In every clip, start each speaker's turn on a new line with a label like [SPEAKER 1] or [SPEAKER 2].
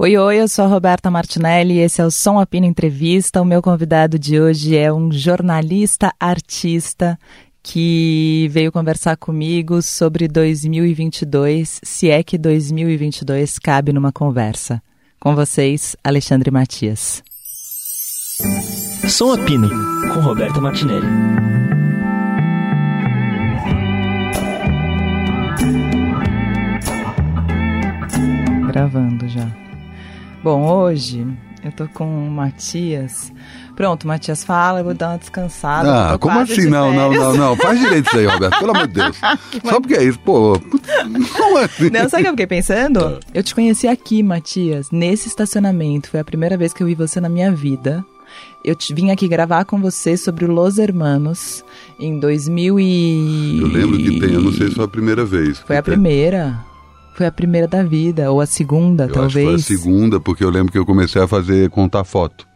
[SPEAKER 1] Oi, oi, eu sou a Roberta Martinelli e esse é o Som Apino Entrevista. O meu convidado de hoje é um jornalista artista que veio conversar comigo sobre 2022, se é que 2022 cabe numa conversa. Com vocês, Alexandre Matias.
[SPEAKER 2] Som Apino, com Roberta Martinelli.
[SPEAKER 1] Gravando já. Bom, hoje eu tô com o Matias. Pronto, Matias fala, eu vou dar uma descansada.
[SPEAKER 3] Ah, como assim? Não, não, não, não. Faz direito isso aí, Roberto, pelo amor de Deus. Só porque é isso, pô. Como assim?
[SPEAKER 1] Não, sabe o que eu fiquei pensando? Eu te conheci aqui, Matias, nesse estacionamento. Foi a primeira vez que eu vi você na minha vida. Eu te, vim aqui gravar com você sobre o Los Hermanos em 2000 e...
[SPEAKER 3] Eu lembro que tem, eu não sei se foi a primeira vez.
[SPEAKER 1] Foi a primeira. Foi a primeira da vida, ou a segunda,
[SPEAKER 3] eu
[SPEAKER 1] talvez.
[SPEAKER 3] Acho que foi a segunda, porque eu lembro que eu comecei a fazer contar foto.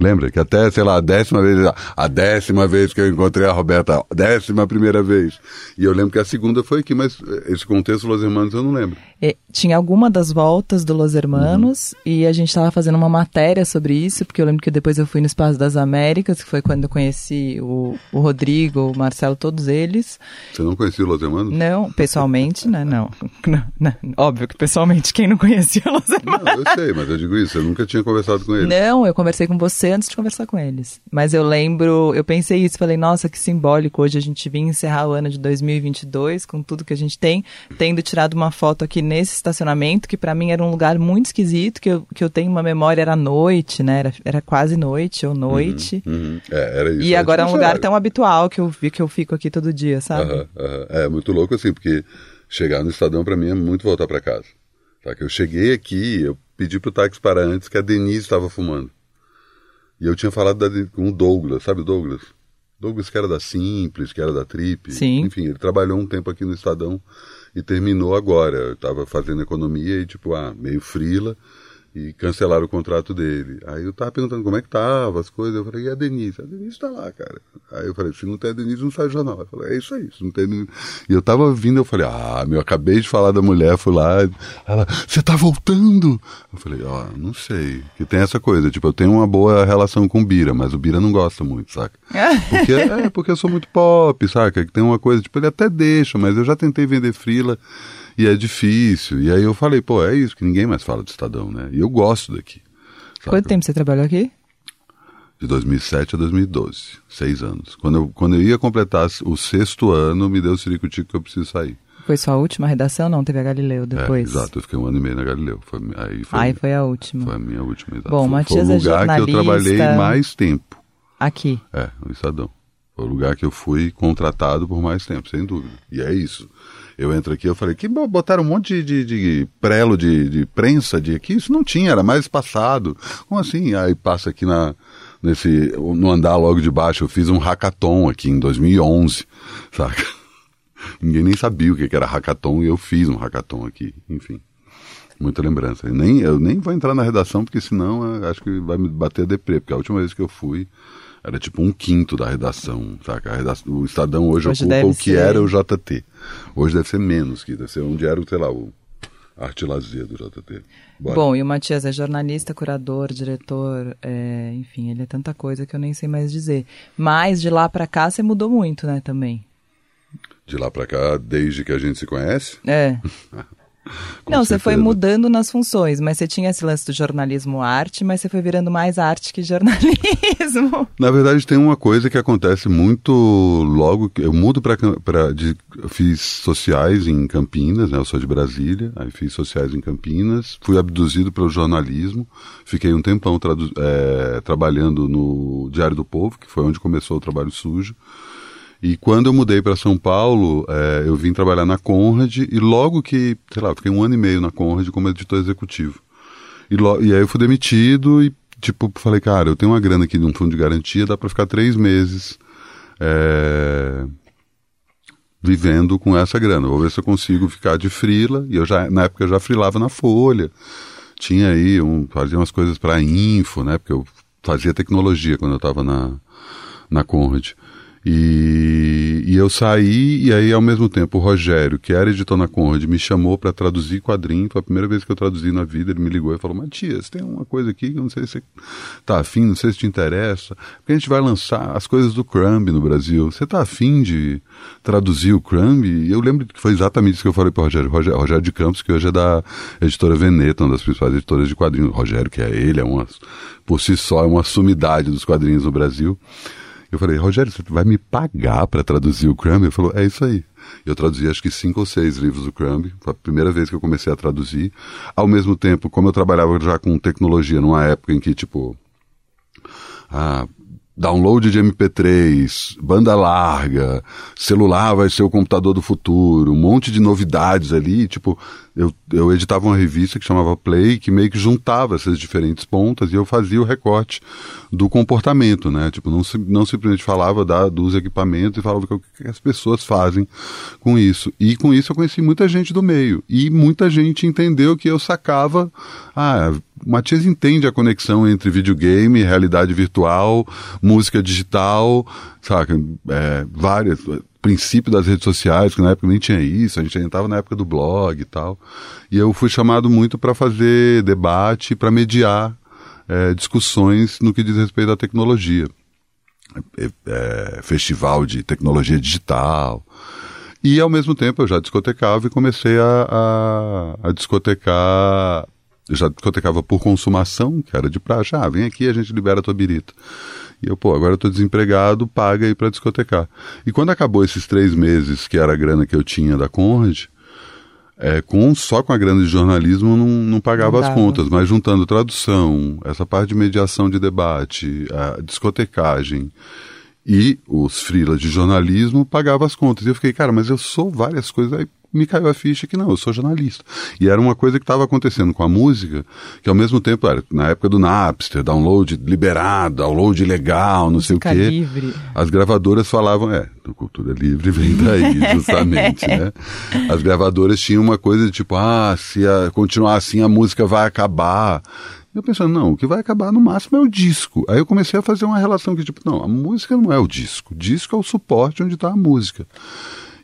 [SPEAKER 3] Lembra? Que até, sei lá, a décima vez, a décima vez que eu encontrei a Roberta, a décima primeira vez. E eu lembro que a segunda foi aqui, mas esse contexto Los Hermanos eu não lembro.
[SPEAKER 1] E, tinha alguma das voltas do Los Hermanos uhum. e a gente estava fazendo uma matéria sobre isso, porque eu lembro que depois eu fui no Espaço das Américas, que foi quando eu conheci o, o Rodrigo, o Marcelo, todos eles.
[SPEAKER 3] Você não conhecia o Los Hermanos?
[SPEAKER 1] Não, pessoalmente, né? Não. não, não. Óbvio que pessoalmente, quem não conhecia o Los Hermanos?
[SPEAKER 3] Não, eu sei, mas eu digo isso, eu nunca tinha conversado com eles.
[SPEAKER 1] Não, eu conversei com você antes de conversar com eles. Mas eu lembro, eu pensei isso, falei, nossa, que simbólico hoje a gente vir encerrar o ano de 2022 com tudo que a gente tem, tendo tirado uma foto aqui nesse estacionamento, que para mim era um lugar muito esquisito, que eu, que eu tenho uma memória, era noite, né? Era, era quase noite ou noite.
[SPEAKER 3] Uhum, uhum. É, era isso.
[SPEAKER 1] E agora é um lugar tão habitual que eu vi que eu fico aqui todo dia, sabe?
[SPEAKER 3] Uhum, é muito louco assim, porque chegar no Estadão para mim é muito voltar para casa. Tá? Que eu cheguei aqui, eu pedi pro táxi parar antes que a Denise estava fumando. E eu tinha falado da, com o Douglas, sabe o Douglas? Douglas que era da Simples, que era da Trip.
[SPEAKER 1] Sim.
[SPEAKER 3] Enfim, ele trabalhou um tempo aqui no Estadão e terminou agora. Eu estava fazendo economia e, tipo, ah, meio frila e cancelaram o contrato dele. Aí eu tava perguntando como é que tava as coisas. Eu falei, e a Denise? A Denise tá lá, cara. Aí eu falei, se não tem a Denise, não sai o jornal. Eu falei, é isso aí, se não tem Denise. E eu tava vindo, eu falei, ah, meu, acabei de falar da mulher, fui lá. Ela, você tá voltando? Eu falei, ó, oh, não sei. Que tem essa coisa, tipo, eu tenho uma boa relação com o Bira, mas o Bira não gosta muito, saca? Porque, é, porque eu sou muito pop, saca? Que tem uma coisa, tipo, ele até deixa, mas eu já tentei vender frila e é difícil. E aí eu falei, pô, é isso que ninguém mais fala do Estadão, né? E eu gosto daqui.
[SPEAKER 1] Saca? Quanto tempo você trabalhou aqui?
[SPEAKER 3] De 2007 a 2012, seis anos. Quando eu, quando eu ia completar o sexto ano, me deu o ciricutico que eu preciso sair.
[SPEAKER 1] Foi sua última redação? Não, teve a Galileu depois.
[SPEAKER 3] É, exato, eu fiquei um ano e meio na Galileu. Foi, aí foi,
[SPEAKER 1] aí foi a última.
[SPEAKER 3] Foi a minha última, exato.
[SPEAKER 1] Bom,
[SPEAKER 3] foi,
[SPEAKER 1] Matias
[SPEAKER 3] foi o lugar
[SPEAKER 1] é
[SPEAKER 3] que eu trabalhei mais tempo.
[SPEAKER 1] Aqui?
[SPEAKER 3] É, no Estadão. Foi o lugar que eu fui contratado por mais tempo, sem dúvida. E é isso. Eu entro aqui, eu falei, que botaram um monte de, de, de prelo de, de, prensa de aqui, isso não tinha, era mais passado. Como assim? Aí passa aqui na, nesse, no andar logo de baixo, eu fiz um hackathon aqui em 2011, saca? Ninguém nem sabia o que era hackathon e eu fiz um hackathon aqui, enfim. Muita lembrança. Eu nem, eu nem vou entrar na redação, porque senão acho que vai me bater a deprê, porque a última vez que eu fui, era tipo um quinto da redação, saca? Redação, o Estadão hoje, hoje ocupa o que ser... era o JT. Hoje deve ser menos, que deve ser onde era, sei lá, o arte lazer do JT.
[SPEAKER 1] Bora. Bom, e o Matias é jornalista, curador, diretor, é, enfim, ele é tanta coisa que eu nem sei mais dizer. Mas de lá para cá você mudou muito, né, também?
[SPEAKER 3] De lá para cá, desde que a gente se conhece?
[SPEAKER 1] É. Com não, certeza. você foi mudando nas funções, mas você tinha esse lance do jornalismo arte, mas você foi virando mais arte que jornalismo.
[SPEAKER 3] Na verdade, tem uma coisa que acontece muito logo que eu mudo para fiz sociais em Campinas, né? Eu sou de Brasília, aí fiz sociais em Campinas, fui abduzido pelo jornalismo, fiquei um tempão é, trabalhando no Diário do Povo, que foi onde começou o trabalho sujo. E quando eu mudei para São Paulo, é, eu vim trabalhar na Conrad e logo que, sei lá, fiquei um ano e meio na Conrad como editor executivo. E, lo, e aí eu fui demitido e, tipo, falei, cara, eu tenho uma grana aqui de um fundo de garantia, dá para ficar três meses é, vivendo com essa grana. Vou ver se eu consigo ficar de frila. E eu já, na época, eu já frilava na Folha. Tinha aí, um, fazia umas coisas para info, né? Porque eu fazia tecnologia quando eu estava na, na Conrad. E, e, eu saí, e aí ao mesmo tempo o Rogério, que era editor na Conrad, me chamou para traduzir quadrinho. Foi a primeira vez que eu traduzi na vida. Ele me ligou e falou: Matias, tem uma coisa aqui que eu não sei se tá afim, não sei se te interessa. Porque a gente vai lançar as coisas do Crumb no Brasil. Você tá afim de traduzir o Crumb? E eu lembro que foi exatamente isso que eu falei para Rogério. Rogério. Rogério de Campos, que hoje é da editora Veneta, uma das principais editoras de quadrinhos. Rogério, que é ele, é uma, por si só, é uma sumidade dos quadrinhos no Brasil. Eu falei, Rogério, você vai me pagar para traduzir o Crumb? Ele falou, é isso aí. Eu traduzi acho que cinco ou seis livros do Crumb, foi a primeira vez que eu comecei a traduzir. Ao mesmo tempo, como eu trabalhava já com tecnologia, numa época em que, tipo, ah, download de MP3, banda larga, celular vai ser o computador do futuro, um monte de novidades ali, tipo, eu, eu editava uma revista que chamava Play, que meio que juntava essas diferentes pontas e eu fazia o recorte do comportamento, né? Tipo, não, não simplesmente falava da, dos equipamentos e falava o que as pessoas fazem com isso. E com isso eu conheci muita gente do meio. E muita gente entendeu que eu sacava. Ah, Matias entende a conexão entre videogame, realidade virtual, música digital, saca? É, várias princípio das redes sociais, que na época nem tinha isso, a gente ainda estava na época do blog e tal. E eu fui chamado muito para fazer debate, para mediar é, discussões no que diz respeito à tecnologia. É, é, festival de tecnologia digital. E ao mesmo tempo eu já discotecava e comecei a, a, a discotecar. Eu já discotecava por consumação, que era de praxe. Ah, vem aqui a gente libera a tua birita. E eu, pô, agora eu tô desempregado, paga aí para discotecar. E quando acabou esses três meses, que era a grana que eu tinha da Conrad, é, com, só com a grana de jornalismo não, não pagava não as contas, mas juntando tradução, essa parte de mediação de debate, a discotecagem e os freelas de jornalismo pagava as contas. E eu fiquei, cara, mas eu sou várias coisas. Aí me caiu a ficha que não, eu sou jornalista. E era uma coisa que estava acontecendo com a música, que ao mesmo tempo era na época do Napster, download liberado, download legal, não sei o quê.
[SPEAKER 1] Livre.
[SPEAKER 3] As gravadoras falavam, é, cultura livre vem daí, justamente, né? As gravadoras tinham uma coisa de tipo, ah, se a, continuar assim a música vai acabar. Eu pensando, não, o que vai acabar no máximo é o disco. Aí eu comecei a fazer uma relação que, tipo, não, a música não é o disco. O disco é o suporte onde está a música.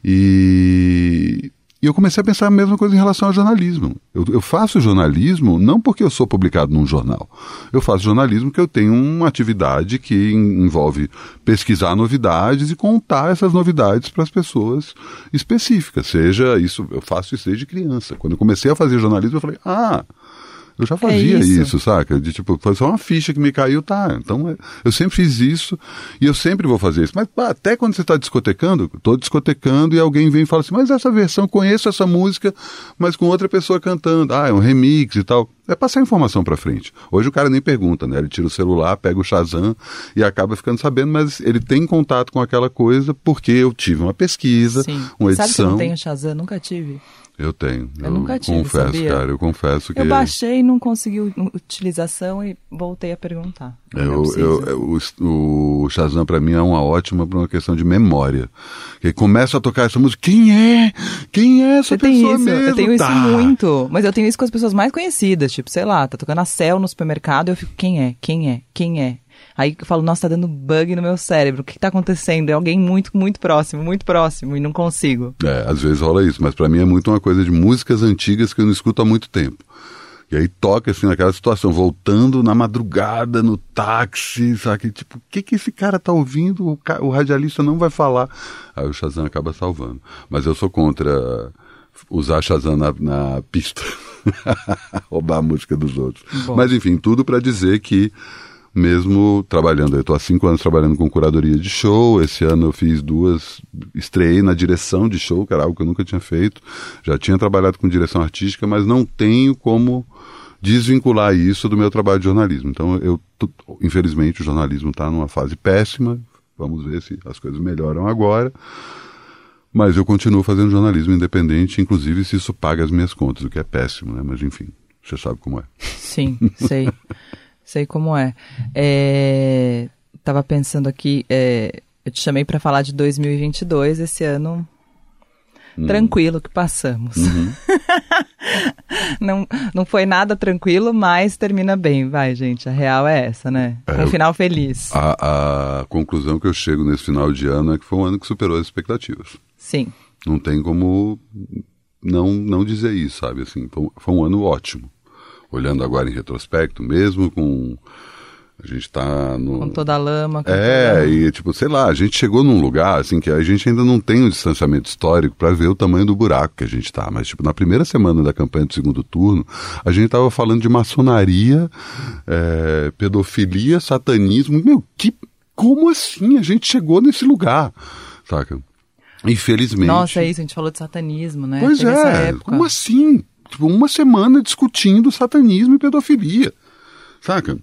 [SPEAKER 3] E, e eu comecei a pensar a mesma coisa em relação ao jornalismo. Eu, eu, faço jornalismo não porque eu sou publicado num jornal. Eu faço jornalismo porque eu tenho uma atividade que envolve pesquisar novidades e contar essas novidades para as pessoas específicas. Seja isso, eu faço isso desde criança. Quando eu comecei a fazer jornalismo, eu falei, ah, eu já fazia é isso. isso. saca? De tipo, foi só uma ficha que me caiu, tá. Então é, eu sempre fiz isso e eu sempre vou fazer isso. Mas até quando você está discotecando, estou discotecando e alguém vem e fala assim, mas essa versão, conheço essa música, mas com outra pessoa cantando. Ah, é um remix e tal. É passar informação para frente. Hoje o cara nem pergunta, né? Ele tira o celular, pega o Shazam e acaba ficando sabendo, mas ele tem contato com aquela coisa porque eu tive uma pesquisa, Sim. uma edição.
[SPEAKER 1] Sabe que eu não tenho Shazam? Nunca tive.
[SPEAKER 3] Eu tenho.
[SPEAKER 1] Eu, eu nunca tive,
[SPEAKER 3] confesso,
[SPEAKER 1] sabia?
[SPEAKER 3] cara, eu confesso que.
[SPEAKER 1] Eu baixei, não consegui utilização e voltei a perguntar.
[SPEAKER 3] Eu, eu, eu, o, o Shazam para mim é uma ótima para uma questão de memória. Que começa a tocar essa música, quem é? Quem é essa
[SPEAKER 1] Você
[SPEAKER 3] pessoa
[SPEAKER 1] tem isso?
[SPEAKER 3] mesmo?
[SPEAKER 1] Eu tenho
[SPEAKER 3] tá.
[SPEAKER 1] isso muito, mas eu tenho isso com as pessoas mais conhecidas, tipo, sei lá, tá tocando a Cell no supermercado, eu fico, quem é? Quem é? Quem é? Aí eu falo, nossa, tá dando bug no meu cérebro. O que, que tá acontecendo? É alguém muito, muito próximo, muito próximo, e não consigo.
[SPEAKER 3] É, às vezes rola isso, mas para mim é muito uma coisa de músicas antigas que eu não escuto há muito tempo. E aí toca assim naquela situação, voltando na madrugada, no táxi, sabe? Tipo, o que que esse cara tá ouvindo? O, ca... o radialista não vai falar. Aí o Shazam acaba salvando. Mas eu sou contra usar Shazam na, na pista. Roubar a música dos outros. Bom. Mas enfim, tudo para dizer que mesmo trabalhando. Eu estou há cinco anos trabalhando com curadoria de show. Esse ano eu fiz duas, estreiei na direção de show, que era algo que eu nunca tinha feito. Já tinha trabalhado com direção artística, mas não tenho como desvincular isso do meu trabalho de jornalismo. Então, eu, infelizmente, o jornalismo está numa fase péssima. Vamos ver se as coisas melhoram agora. Mas eu continuo fazendo jornalismo independente, inclusive se isso paga as minhas contas, o que é péssimo, né? Mas enfim, você sabe como é.
[SPEAKER 1] Sim, sei. Sei como é. é tava pensando aqui, é, eu te chamei para falar de 2022, esse ano hum. tranquilo que passamos. Uhum. não, não foi nada tranquilo, mas termina bem, vai, gente. A real é essa, né?
[SPEAKER 3] É,
[SPEAKER 1] um final feliz.
[SPEAKER 3] A, a conclusão que eu chego nesse final de ano é que foi um ano que superou as expectativas.
[SPEAKER 1] Sim.
[SPEAKER 3] Não tem como não, não dizer isso, sabe? Assim, foi um ano ótimo. Olhando agora em retrospecto, mesmo com. A gente tá no.
[SPEAKER 1] Com toda a lama. Com
[SPEAKER 3] É,
[SPEAKER 1] toda...
[SPEAKER 3] e tipo, sei lá, a gente chegou num lugar assim que a gente ainda não tem um distanciamento histórico para ver o tamanho do buraco que a gente tá, mas tipo, na primeira semana da campanha do segundo turno, a gente tava falando de maçonaria, é, pedofilia, satanismo, meu, que como assim a gente chegou nesse lugar, saca? Infelizmente.
[SPEAKER 1] Nossa, é isso, a gente falou de satanismo, né?
[SPEAKER 3] Pois
[SPEAKER 1] Teve
[SPEAKER 3] é, como assim? Tipo, uma semana discutindo satanismo e pedofilia, saca?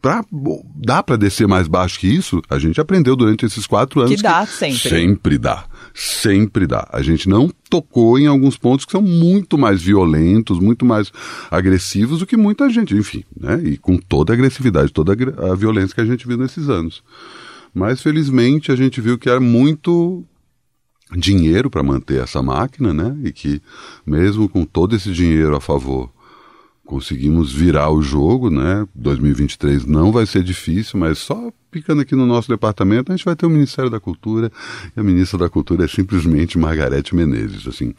[SPEAKER 3] Pra, bom, dá pra descer mais baixo que isso? A gente aprendeu durante esses quatro anos.
[SPEAKER 1] Que dá sempre.
[SPEAKER 3] Sempre dá. Sempre dá. A gente não tocou em alguns pontos que são muito mais violentos, muito mais agressivos do que muita gente. Enfim, né? E com toda a agressividade, toda a violência que a gente viu nesses anos. Mas felizmente a gente viu que era muito dinheiro para manter essa máquina, né? E que mesmo com todo esse dinheiro a favor, conseguimos virar o jogo, né? 2023 não vai ser difícil, mas só ficando aqui no nosso departamento, a gente vai ter o Ministério da Cultura, e a ministra da Cultura é simplesmente Margarete Menezes, assim.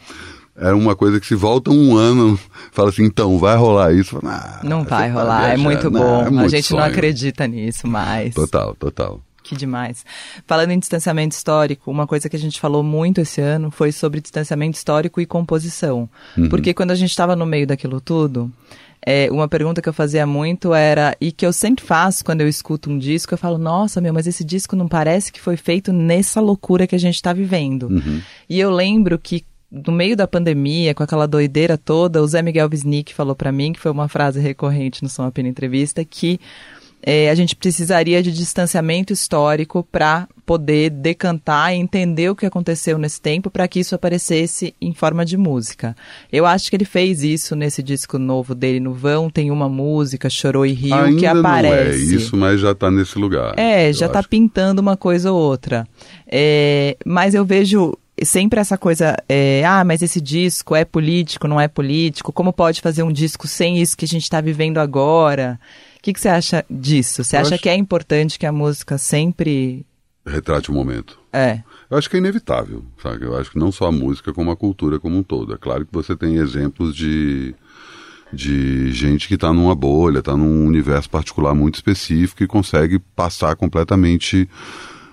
[SPEAKER 3] Era uma coisa que se volta um ano, fala assim, então, vai rolar isso? Fala, "Ah,
[SPEAKER 1] Não vai
[SPEAKER 3] tá
[SPEAKER 1] rolar, é muito
[SPEAKER 3] né?
[SPEAKER 1] bom.
[SPEAKER 3] É
[SPEAKER 1] a
[SPEAKER 3] muito
[SPEAKER 1] gente não
[SPEAKER 3] sonho."
[SPEAKER 1] acredita nisso mais.
[SPEAKER 3] Total, total.
[SPEAKER 1] Que demais. Falando em distanciamento histórico, uma coisa que a gente falou muito esse ano foi sobre distanciamento histórico e composição. Porque quando a gente estava no meio daquilo tudo, é, uma pergunta que eu fazia muito era, e que eu sempre faço quando eu escuto um disco, eu falo, nossa, meu, mas esse disco não parece que foi feito nessa loucura que a gente está vivendo. E eu lembro que no meio da pandemia, com aquela doideira toda, o Zé Miguel Wisnik falou para mim, que foi uma frase recorrente no Som Apena Entrevista, que é, a gente precisaria de distanciamento histórico para poder decantar e entender o que aconteceu nesse tempo para que isso aparecesse em forma de música. Eu acho que ele fez isso nesse disco novo dele, no Vão, tem uma música, Chorou e Rio,
[SPEAKER 3] Ainda
[SPEAKER 1] que aparece.
[SPEAKER 3] não é isso, mas já está nesse lugar.
[SPEAKER 1] É, já tá
[SPEAKER 3] acho.
[SPEAKER 1] pintando uma coisa ou outra. É, mas eu vejo sempre essa coisa, é, ah, mas esse disco é político, não é político? Como pode fazer um disco sem isso que a gente está vivendo agora? O que, que você acha disso? Você
[SPEAKER 3] Eu
[SPEAKER 1] acha
[SPEAKER 3] acho-
[SPEAKER 1] que é importante que a música sempre.
[SPEAKER 3] Retrate o momento.
[SPEAKER 1] É.
[SPEAKER 3] Eu acho que é inevitável, sabe? Eu acho que não só a música, como a cultura como um todo. É claro que você tem exemplos de, de gente que está numa bolha, está num universo particular muito específico e consegue passar completamente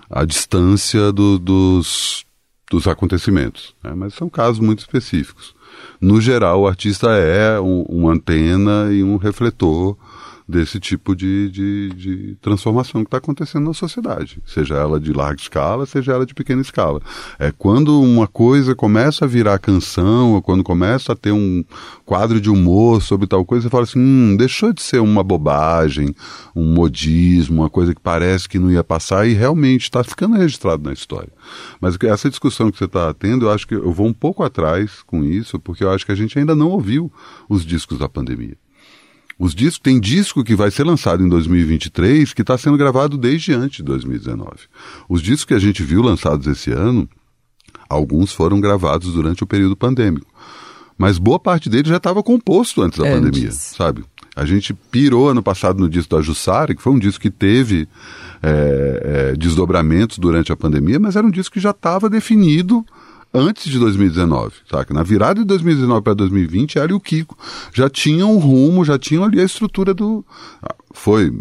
[SPEAKER 3] a distância do- dos, dos acontecimentos. né? Mas são casos muito específicos. No geral, o artista é um, uma antena e um refletor desse tipo de, de, de transformação que está acontecendo na sociedade, seja ela de larga escala, seja ela de pequena escala. É quando uma coisa começa a virar canção, ou quando começa a ter um quadro de humor sobre tal coisa, você fala assim, hum, deixou de ser uma bobagem, um modismo, uma coisa que parece que não ia passar e realmente está ficando registrado na história. Mas essa discussão que você está tendo, eu acho que eu vou um pouco atrás com isso, porque eu acho que a gente ainda não ouviu os discos da pandemia. Os discos, tem disco que vai ser lançado em 2023 que está sendo gravado desde antes de 2019. Os discos que a gente viu lançados esse ano, alguns foram gravados durante o período pandêmico. Mas boa parte deles já estava composto antes da
[SPEAKER 1] Antes.
[SPEAKER 3] pandemia, sabe? A gente pirou ano passado no disco da Jussara, que foi um disco que teve é, é, desdobramentos durante a pandemia, mas era um disco que já estava definido antes de 2019, saca? Na virada de 2019 para 2020, ela e o Kiko já tinham um rumo, já tinham ali a estrutura do. Ah, Foi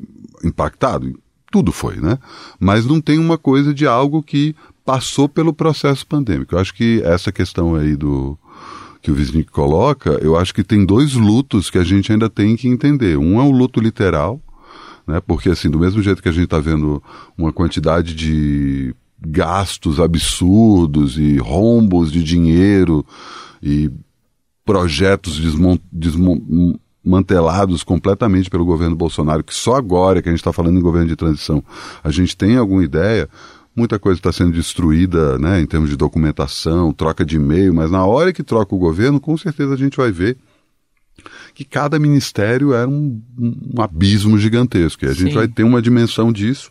[SPEAKER 3] impactado? Tudo foi, né? Mas não tem uma coisa de algo que passou pelo processo pandêmico. Eu acho que essa questão aí do que o Wisnik coloca, eu acho que tem dois lutos que a gente ainda tem que entender. Um é o luto literal, né? Porque assim, do mesmo jeito que a gente está vendo uma quantidade de gastos absurdos e rombos de dinheiro e projetos desmantelados completamente pelo governo Bolsonaro, que só agora que a gente está falando em governo de transição, a gente tem alguma ideia, muita coisa está sendo destruída né, em termos de documentação, troca de e-mail, mas na hora que troca o governo, com certeza a gente vai ver que cada ministério era um, um abismo gigantesco. E a gente
[SPEAKER 1] Sim.
[SPEAKER 3] vai ter uma dimensão disso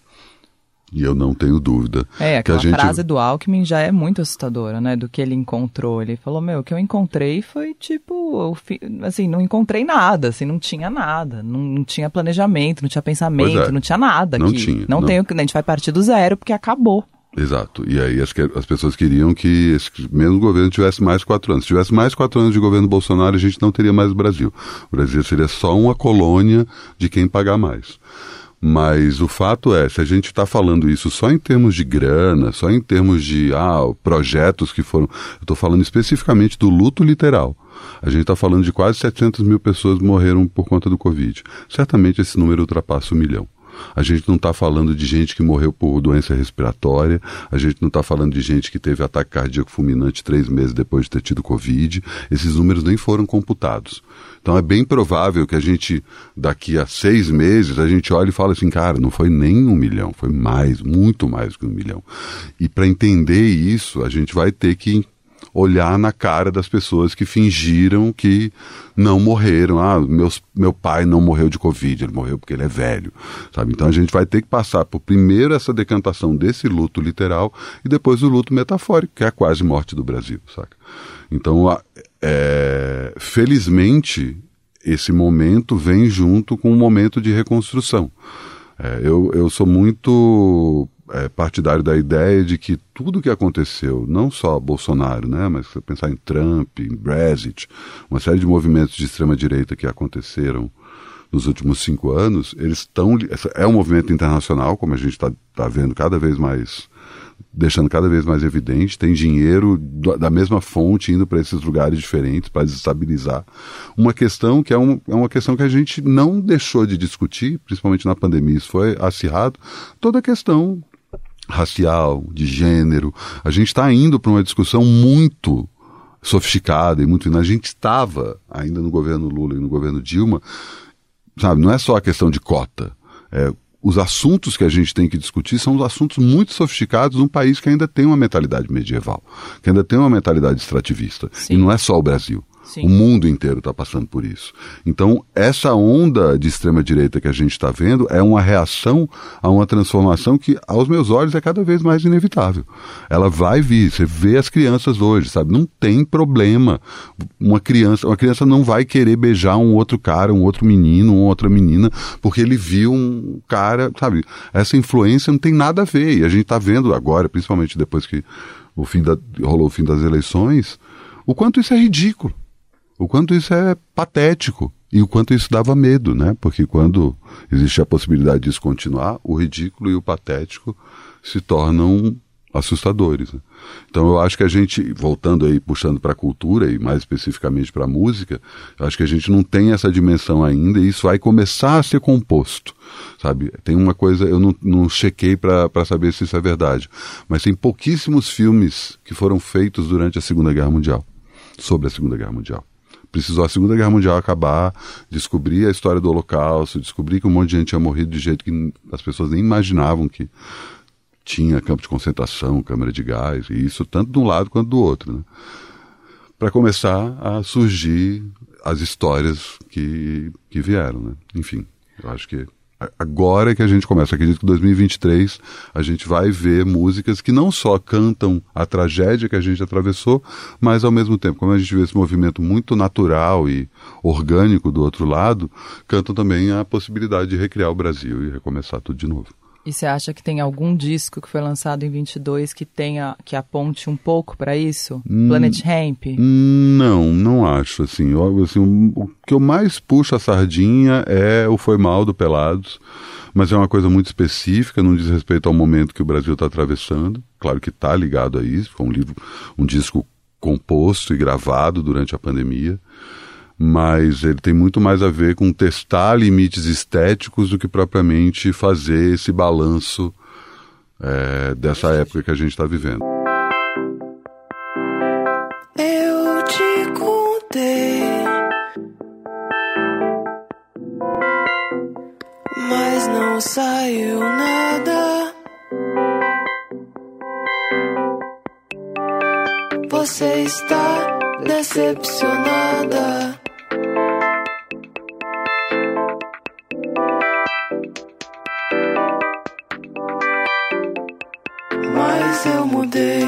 [SPEAKER 3] E eu não tenho dúvida.
[SPEAKER 1] É,
[SPEAKER 3] que a
[SPEAKER 1] aquela
[SPEAKER 3] gente...
[SPEAKER 1] frase do Alckmin já é muito assustadora, né? Do que ele encontrou. Ele falou, meu, o que eu encontrei foi tipo, assim, não encontrei nada, assim, não tinha nada. Não, não tinha planejamento, não tinha pensamento,
[SPEAKER 3] é.
[SPEAKER 1] não tinha nada
[SPEAKER 3] Não
[SPEAKER 1] aqui.
[SPEAKER 3] tinha,
[SPEAKER 1] Não,
[SPEAKER 3] não.
[SPEAKER 1] tem que. A gente vai partir do zero porque acabou.
[SPEAKER 3] Exato. E aí as, as pessoas queriam que esse mesmo governo tivesse mais quatro anos. Se tivesse mais quatro anos de governo Bolsonaro, a gente não teria mais o Brasil. O Brasil seria só uma colônia de quem pagar mais. Mas o fato é, se a gente está falando isso só em termos de grana, só em termos de ah, projetos que foram. Eu estou falando especificamente do luto literal. A gente está falando de quase 700 mil pessoas morreram por conta do Covid. Certamente esse número ultrapassa um milhão. A gente não está falando de gente que morreu por doença respiratória, a gente não está falando de gente que teve ataque cardíaco fulminante três meses depois de ter tido Covid. Esses números nem foram computados. Então é bem provável que a gente, daqui a seis meses, a gente olhe e fale assim, cara, não foi nem um milhão, foi mais, muito mais que um milhão. E para entender isso, a gente vai ter que olhar na cara das pessoas que fingiram que não morreram. Ah, meus, meu pai não morreu de Covid, ele morreu porque ele é velho. Sabe? Então a gente vai ter que passar por primeiro essa decantação desse luto literal e depois o luto metafórico, que é a quase morte do Brasil. Saca? Então, é, felizmente, esse momento vem junto com um momento de reconstrução. É, eu, eu sou muito é, partidário da ideia de que tudo que aconteceu, não só Bolsonaro, né, mas se pensar em Trump, em Brexit, uma série de movimentos de extrema-direita que aconteceram nos últimos cinco anos, eles estão. É um movimento internacional, como a gente está tá vendo cada vez mais deixando cada vez mais evidente, tem dinheiro da mesma fonte indo para esses lugares diferentes para desestabilizar. Uma questão que é, um, é uma questão que a gente não deixou de discutir, principalmente na pandemia, isso foi acirrado, toda a questão racial, de gênero. A gente está indo para uma discussão muito sofisticada e muito. A gente estava ainda no governo Lula e no governo Dilma, sabe, não é só a questão de cota. É, os assuntos que a gente tem que discutir são os assuntos muito sofisticados num país que ainda tem uma mentalidade medieval, que ainda tem uma mentalidade extrativista.
[SPEAKER 1] Sim.
[SPEAKER 3] E não é só o Brasil.
[SPEAKER 1] Sim.
[SPEAKER 3] O mundo inteiro está passando por isso. Então, essa onda de extrema-direita que a gente está vendo é uma reação a uma transformação que, aos meus olhos, é cada vez mais inevitável. Ela vai vir. Você vê as crianças hoje, sabe? Não tem problema. Uma criança, uma criança não vai querer beijar um outro cara, um outro menino, uma outra menina, porque ele viu um cara, sabe? Essa influência não tem nada a ver. E a gente está vendo agora, principalmente depois que o fim da, rolou o fim das eleições, o quanto isso é ridículo o quanto isso é patético e o quanto isso dava medo, né? Porque quando existe a possibilidade disso continuar, o ridículo e o patético se tornam assustadores. né? Então eu acho que a gente, voltando aí, puxando para a cultura e mais especificamente para a música, eu acho que a gente não tem essa dimensão ainda e isso vai começar a ser composto, sabe? Tem uma coisa, eu não, não chequei para saber se isso é verdade, mas tem pouquíssimos filmes que foram feitos durante a Segunda Guerra Mundial, sobre a Segunda Guerra Mundial precisou a Segunda Guerra Mundial acabar, descobrir a história do Holocausto, descobrir que um monte de gente tinha morrido de jeito que as pessoas nem imaginavam que tinha campo de concentração, câmara de gás, e isso tanto de um lado quanto do outro. Né? Para começar a surgir as histórias que, que vieram. Né? Enfim, eu acho que agora é que a gente começa. Acredito que em 2023 a gente vai ver músicas que não só cantam a tragédia que a gente atravessou, mas ao mesmo tempo, como a gente vê esse movimento muito natural e orgânico do outro lado, cantam também a possibilidade de recriar o Brasil e recomeçar tudo de novo.
[SPEAKER 1] E você acha que tem algum disco que foi lançado em 22 que tenha que aponte um pouco para isso?
[SPEAKER 3] Hum,
[SPEAKER 1] Planet Hemp?
[SPEAKER 3] Não, não acho. Assim, eu, assim, o, que eu mais puxo a sardinha é o Foi Mal do Pelados, mas é uma coisa muito específica, não diz respeito ao momento que o Brasil está atravessando. Claro que está ligado a isso, foi um livro, um disco composto e gravado durante a pandemia mas ele tem muito mais a ver com testar limites estéticos do que propriamente fazer esse balanço é, dessa época que a gente está vivendo.
[SPEAKER 4] Eu te contei, mas não saiu nada. Você está decepcionada. Mas eu mudei.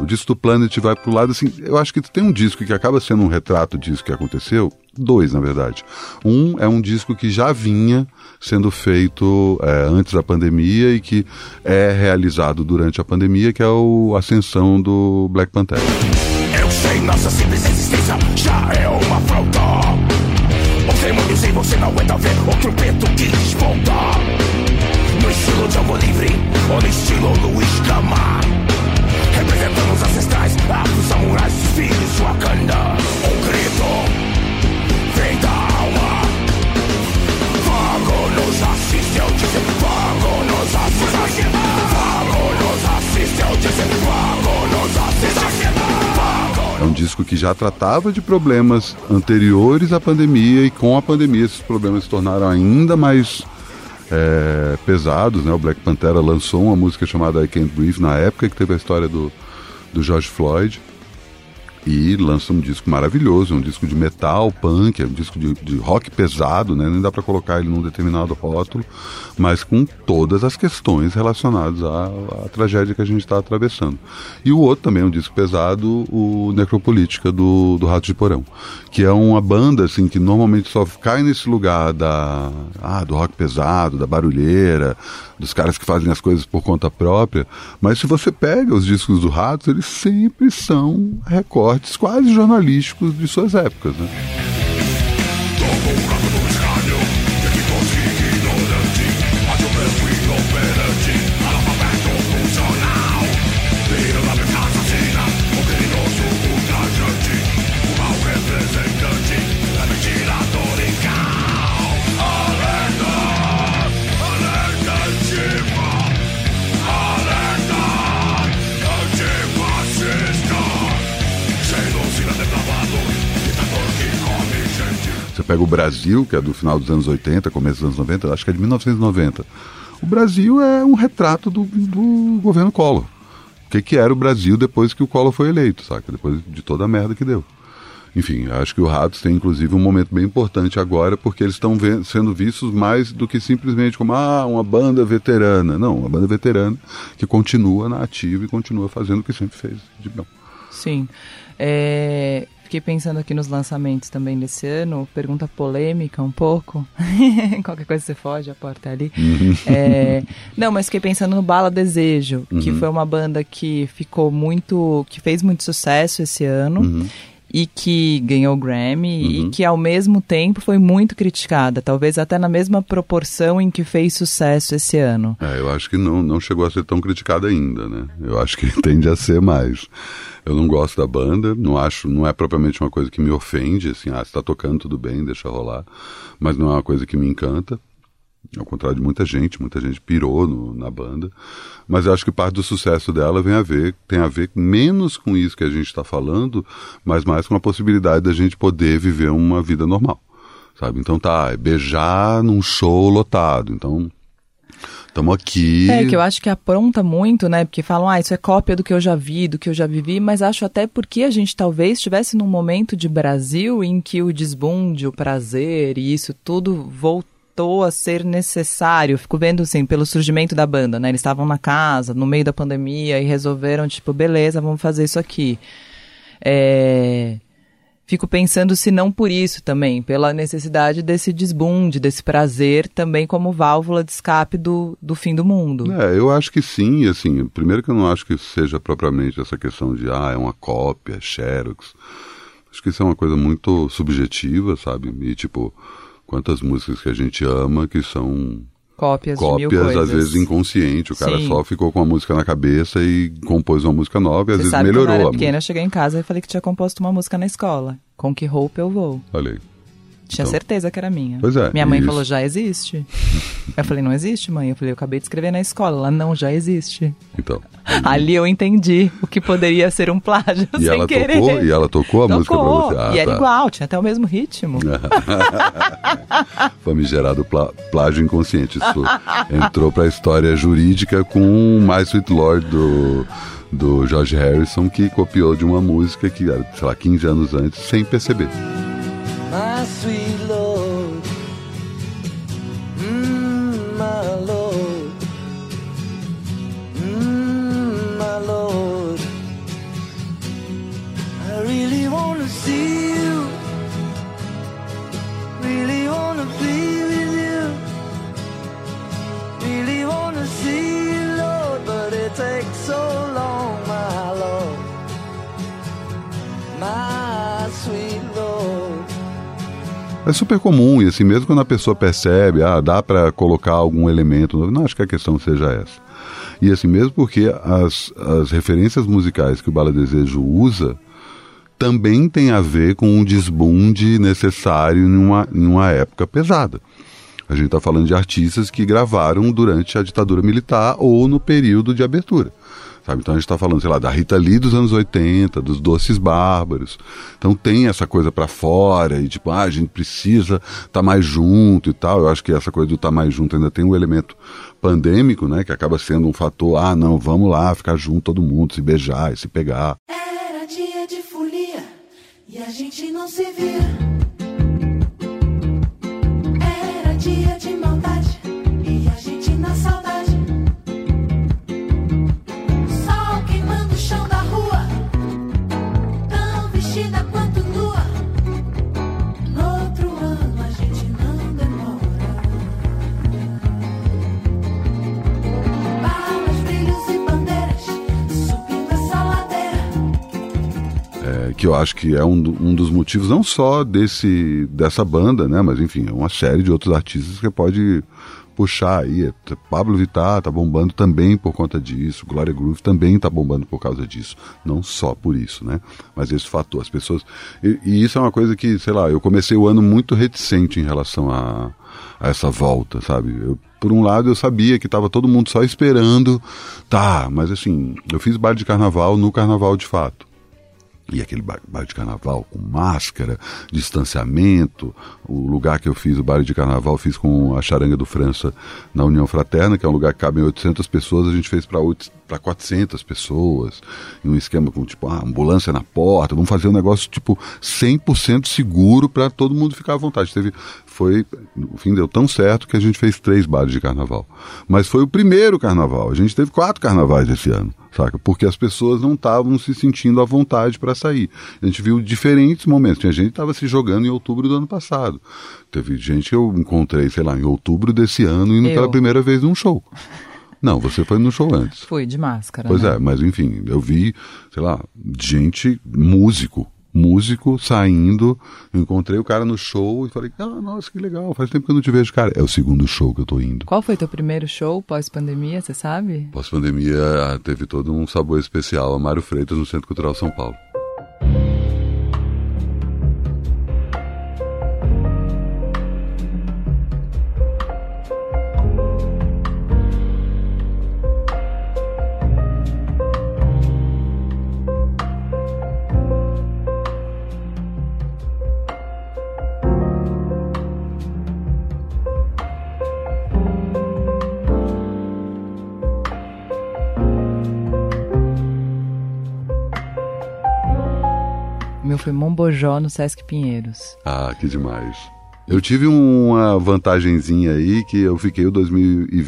[SPEAKER 3] O disco do Planet vai pro lado assim. Eu acho que tem um disco que acaba sendo um retrato disso que aconteceu. Dois, na verdade. Um é um disco que já vinha sendo feito é, antes da pandemia e que é realizado durante a pandemia, que é o Ascensão do Black Panther.
[SPEAKER 5] Eu sei, nossa simples existência já
[SPEAKER 3] já tratava de problemas anteriores à pandemia e com a pandemia esses problemas se tornaram ainda mais é, pesados. Né? O Black Pantera lançou uma música chamada I Can't Breathe na época que teve a história do, do George Floyd e lança um disco maravilhoso, um disco de metal, punk, é um disco de, de rock pesado, né? Nem dá para colocar ele num determinado rótulo, mas com todas as questões relacionadas à, à tragédia que a gente está atravessando. E o outro também é um disco pesado, o Necropolítica do, do Rato de Porão, que é uma banda assim que normalmente só cai nesse lugar da ah, do rock pesado, da barulheira, dos caras que fazem as coisas por conta própria, mas se você pega os discos do Ratos, eles sempre são recortes quase jornalísticos de suas épocas, né? Pega o Brasil, que é do final dos anos 80, começo dos anos 90, acho que é de 1990. O Brasil é um retrato do, do governo Collor. O que, que era o Brasil depois que o Collor foi eleito, saca? Depois de toda a merda que deu. Enfim, acho que o Ratos tem inclusive um momento bem importante agora, porque eles estão sendo vistos mais do que simplesmente como ah, uma banda veterana. Não, uma banda veterana que continua na ativa e continua fazendo o que sempre fez de bom.
[SPEAKER 1] Sim. É, fiquei pensando aqui nos lançamentos também desse ano, pergunta polêmica um pouco. Qualquer coisa você foge, a porta é ali. É, não, mas fiquei pensando no Bala Desejo, que foi uma banda que ficou muito. que fez muito sucesso esse ano. E que ganhou o Grammy e que ao mesmo tempo foi muito criticada, talvez até na mesma proporção em que fez sucesso esse ano.
[SPEAKER 3] É, eu acho que não, não chegou a ser tão criticada ainda, né? Eu acho que tende a ser mais. Eu não gosto da banda, não acho, não é propriamente uma coisa que me ofende, assim, ah, você tá tocando tudo bem, deixa rolar, mas não é uma coisa que me encanta. Ao contrário de muita gente, muita gente pirou no, na banda. Mas eu acho que parte do sucesso dela vem a ver, tem a ver menos com isso que a gente está falando, mas mais com a possibilidade da gente poder viver uma vida normal. Sabe? Então tá, é beijar num show lotado. Então, estamos aqui.
[SPEAKER 1] É, que eu acho que apronta muito, né? Porque falam, ah, isso é cópia do que eu já vi, do que eu já vivi, mas acho até porque a gente talvez estivesse num momento de Brasil em que o desbunde, o prazer e isso tudo voltou a ser necessário. Fico vendo, assim, pelo surgimento da banda, né? Eles estavam na casa, no meio da pandemia, e resolveram, tipo, beleza, vamos fazer isso aqui. É... Fico pensando se não por isso também, pela necessidade desse desbunde, desse prazer também como válvula de escape do, do fim do mundo.
[SPEAKER 3] É, eu acho que sim, assim, primeiro que eu não acho que seja propriamente essa questão de, ah, é uma cópia, é xerox. Acho que isso é uma coisa muito subjetiva, sabe? E, tipo, quantas músicas que a gente ama que são
[SPEAKER 1] Cópias, de mil
[SPEAKER 3] cópias,
[SPEAKER 1] coisas.
[SPEAKER 3] às vezes inconsciente. O cara
[SPEAKER 1] Sim.
[SPEAKER 3] só ficou com a música na cabeça e compôs uma música nova e às
[SPEAKER 1] Você
[SPEAKER 3] vezes
[SPEAKER 1] sabe,
[SPEAKER 3] melhorou
[SPEAKER 1] quando eu era pequena, eu cheguei em casa e falei que tinha composto uma música na escola. Com que roupa eu vou?
[SPEAKER 3] Olha aí.
[SPEAKER 1] Tinha
[SPEAKER 3] Então.
[SPEAKER 1] certeza que era minha.
[SPEAKER 3] Pois é,
[SPEAKER 1] Minha mãe
[SPEAKER 3] isso.
[SPEAKER 1] falou, já existe. eu falei, não existe, mãe. Eu falei, eu acabei de escrever na escola. Ela, não, já existe.
[SPEAKER 3] Então.
[SPEAKER 1] Ali eu entendi o que poderia ser um plágio
[SPEAKER 3] E
[SPEAKER 1] sem
[SPEAKER 3] ela
[SPEAKER 1] querer.
[SPEAKER 3] tocou? E ela tocou a música pra
[SPEAKER 1] Tocou.
[SPEAKER 3] você? Ah,
[SPEAKER 1] e era
[SPEAKER 3] tá.
[SPEAKER 1] igual, tinha até o mesmo ritmo.
[SPEAKER 3] Famigerado plá- plágio inconsciente. Isso entrou pra história jurídica com My Sweet Lord do, do George Harrison, que copiou de uma música que era, sei lá, 15 anos antes, sem perceber.
[SPEAKER 4] My sweet
[SPEAKER 3] é super comum, e assim, mesmo quando a pessoa percebe, ah, dá para colocar algum elemento, não acho que a questão seja essa. E assim, mesmo porque as, as referências musicais que o Bala Desejo usa também tem a ver com um desbunde necessário em uma, em uma época pesada. A gente está falando de artistas que gravaram durante a ditadura militar ou no período de abertura. Sabe? Então a gente está falando, sei lá, da Rita Lee dos anos 80, dos Doces Bárbaros. Então tem essa coisa para fora e tipo, ah, a gente precisa estar tá mais junto e tal. Eu acho que essa coisa do estar tá mais junto ainda tem um elemento pandêmico, né, que acaba sendo um fator, ah, não, vamos lá, ficar junto todo mundo, se beijar e se pegar.
[SPEAKER 6] Era dia de folia e a gente não se via.
[SPEAKER 3] Que eu acho que é um, um dos motivos não só desse dessa banda, né, mas enfim, é uma série de outros artistas que pode puxar aí. É, Pablo Vittar tá bombando também por conta disso, Gloria Groove também tá bombando por causa disso, não só por isso, né? Mas esse fator, as pessoas e, e isso é uma coisa que, sei lá, eu comecei o ano muito reticente em relação a, a essa volta, sabe? Eu, por um lado eu sabia que estava todo mundo só esperando, tá, mas assim, eu fiz baile de carnaval no carnaval de fato. E aquele ba- baile de carnaval com máscara, distanciamento. O lugar que eu fiz o baile de carnaval, fiz com a Charanga do França na União Fraterna, que é um lugar que cabem 800 pessoas, a gente fez para 400 pessoas. Em um esquema com, tipo, ah, ambulância na porta. Vamos fazer um negócio, tipo, 100% seguro para todo mundo ficar à vontade. Teve, foi, no fim, deu tão certo que a gente fez três bailes de carnaval. Mas foi o primeiro carnaval. A gente teve quatro carnavais esse ano saca? Porque as pessoas não estavam se sentindo à vontade para sair. A gente viu diferentes momentos. Tinha gente que estava se jogando em outubro do ano passado. Teve gente que eu encontrei, sei lá, em outubro desse ano, indo
[SPEAKER 1] Eu.
[SPEAKER 3] pela primeira vez num show. Não, você foi no show antes.
[SPEAKER 1] Fui de máscara.
[SPEAKER 3] Pois
[SPEAKER 1] né?
[SPEAKER 3] é, mas enfim, eu vi, sei lá, gente, músico, músico saindo, encontrei o cara no show e falei, ah, nossa, que legal, faz tempo que eu não te vejo, cara. É o segundo show que eu tô indo.
[SPEAKER 1] Qual foi teu primeiro show pós-pandemia, você sabe?
[SPEAKER 3] Pós-pandemia teve todo um sabor especial. Amário Freitas no Centro Cultural São Paulo.
[SPEAKER 1] Mombojó no Sesc Pinheiros.
[SPEAKER 3] Ah, que demais. Eu tive uma vantagenzinha aí que eu fiquei o 2000 e,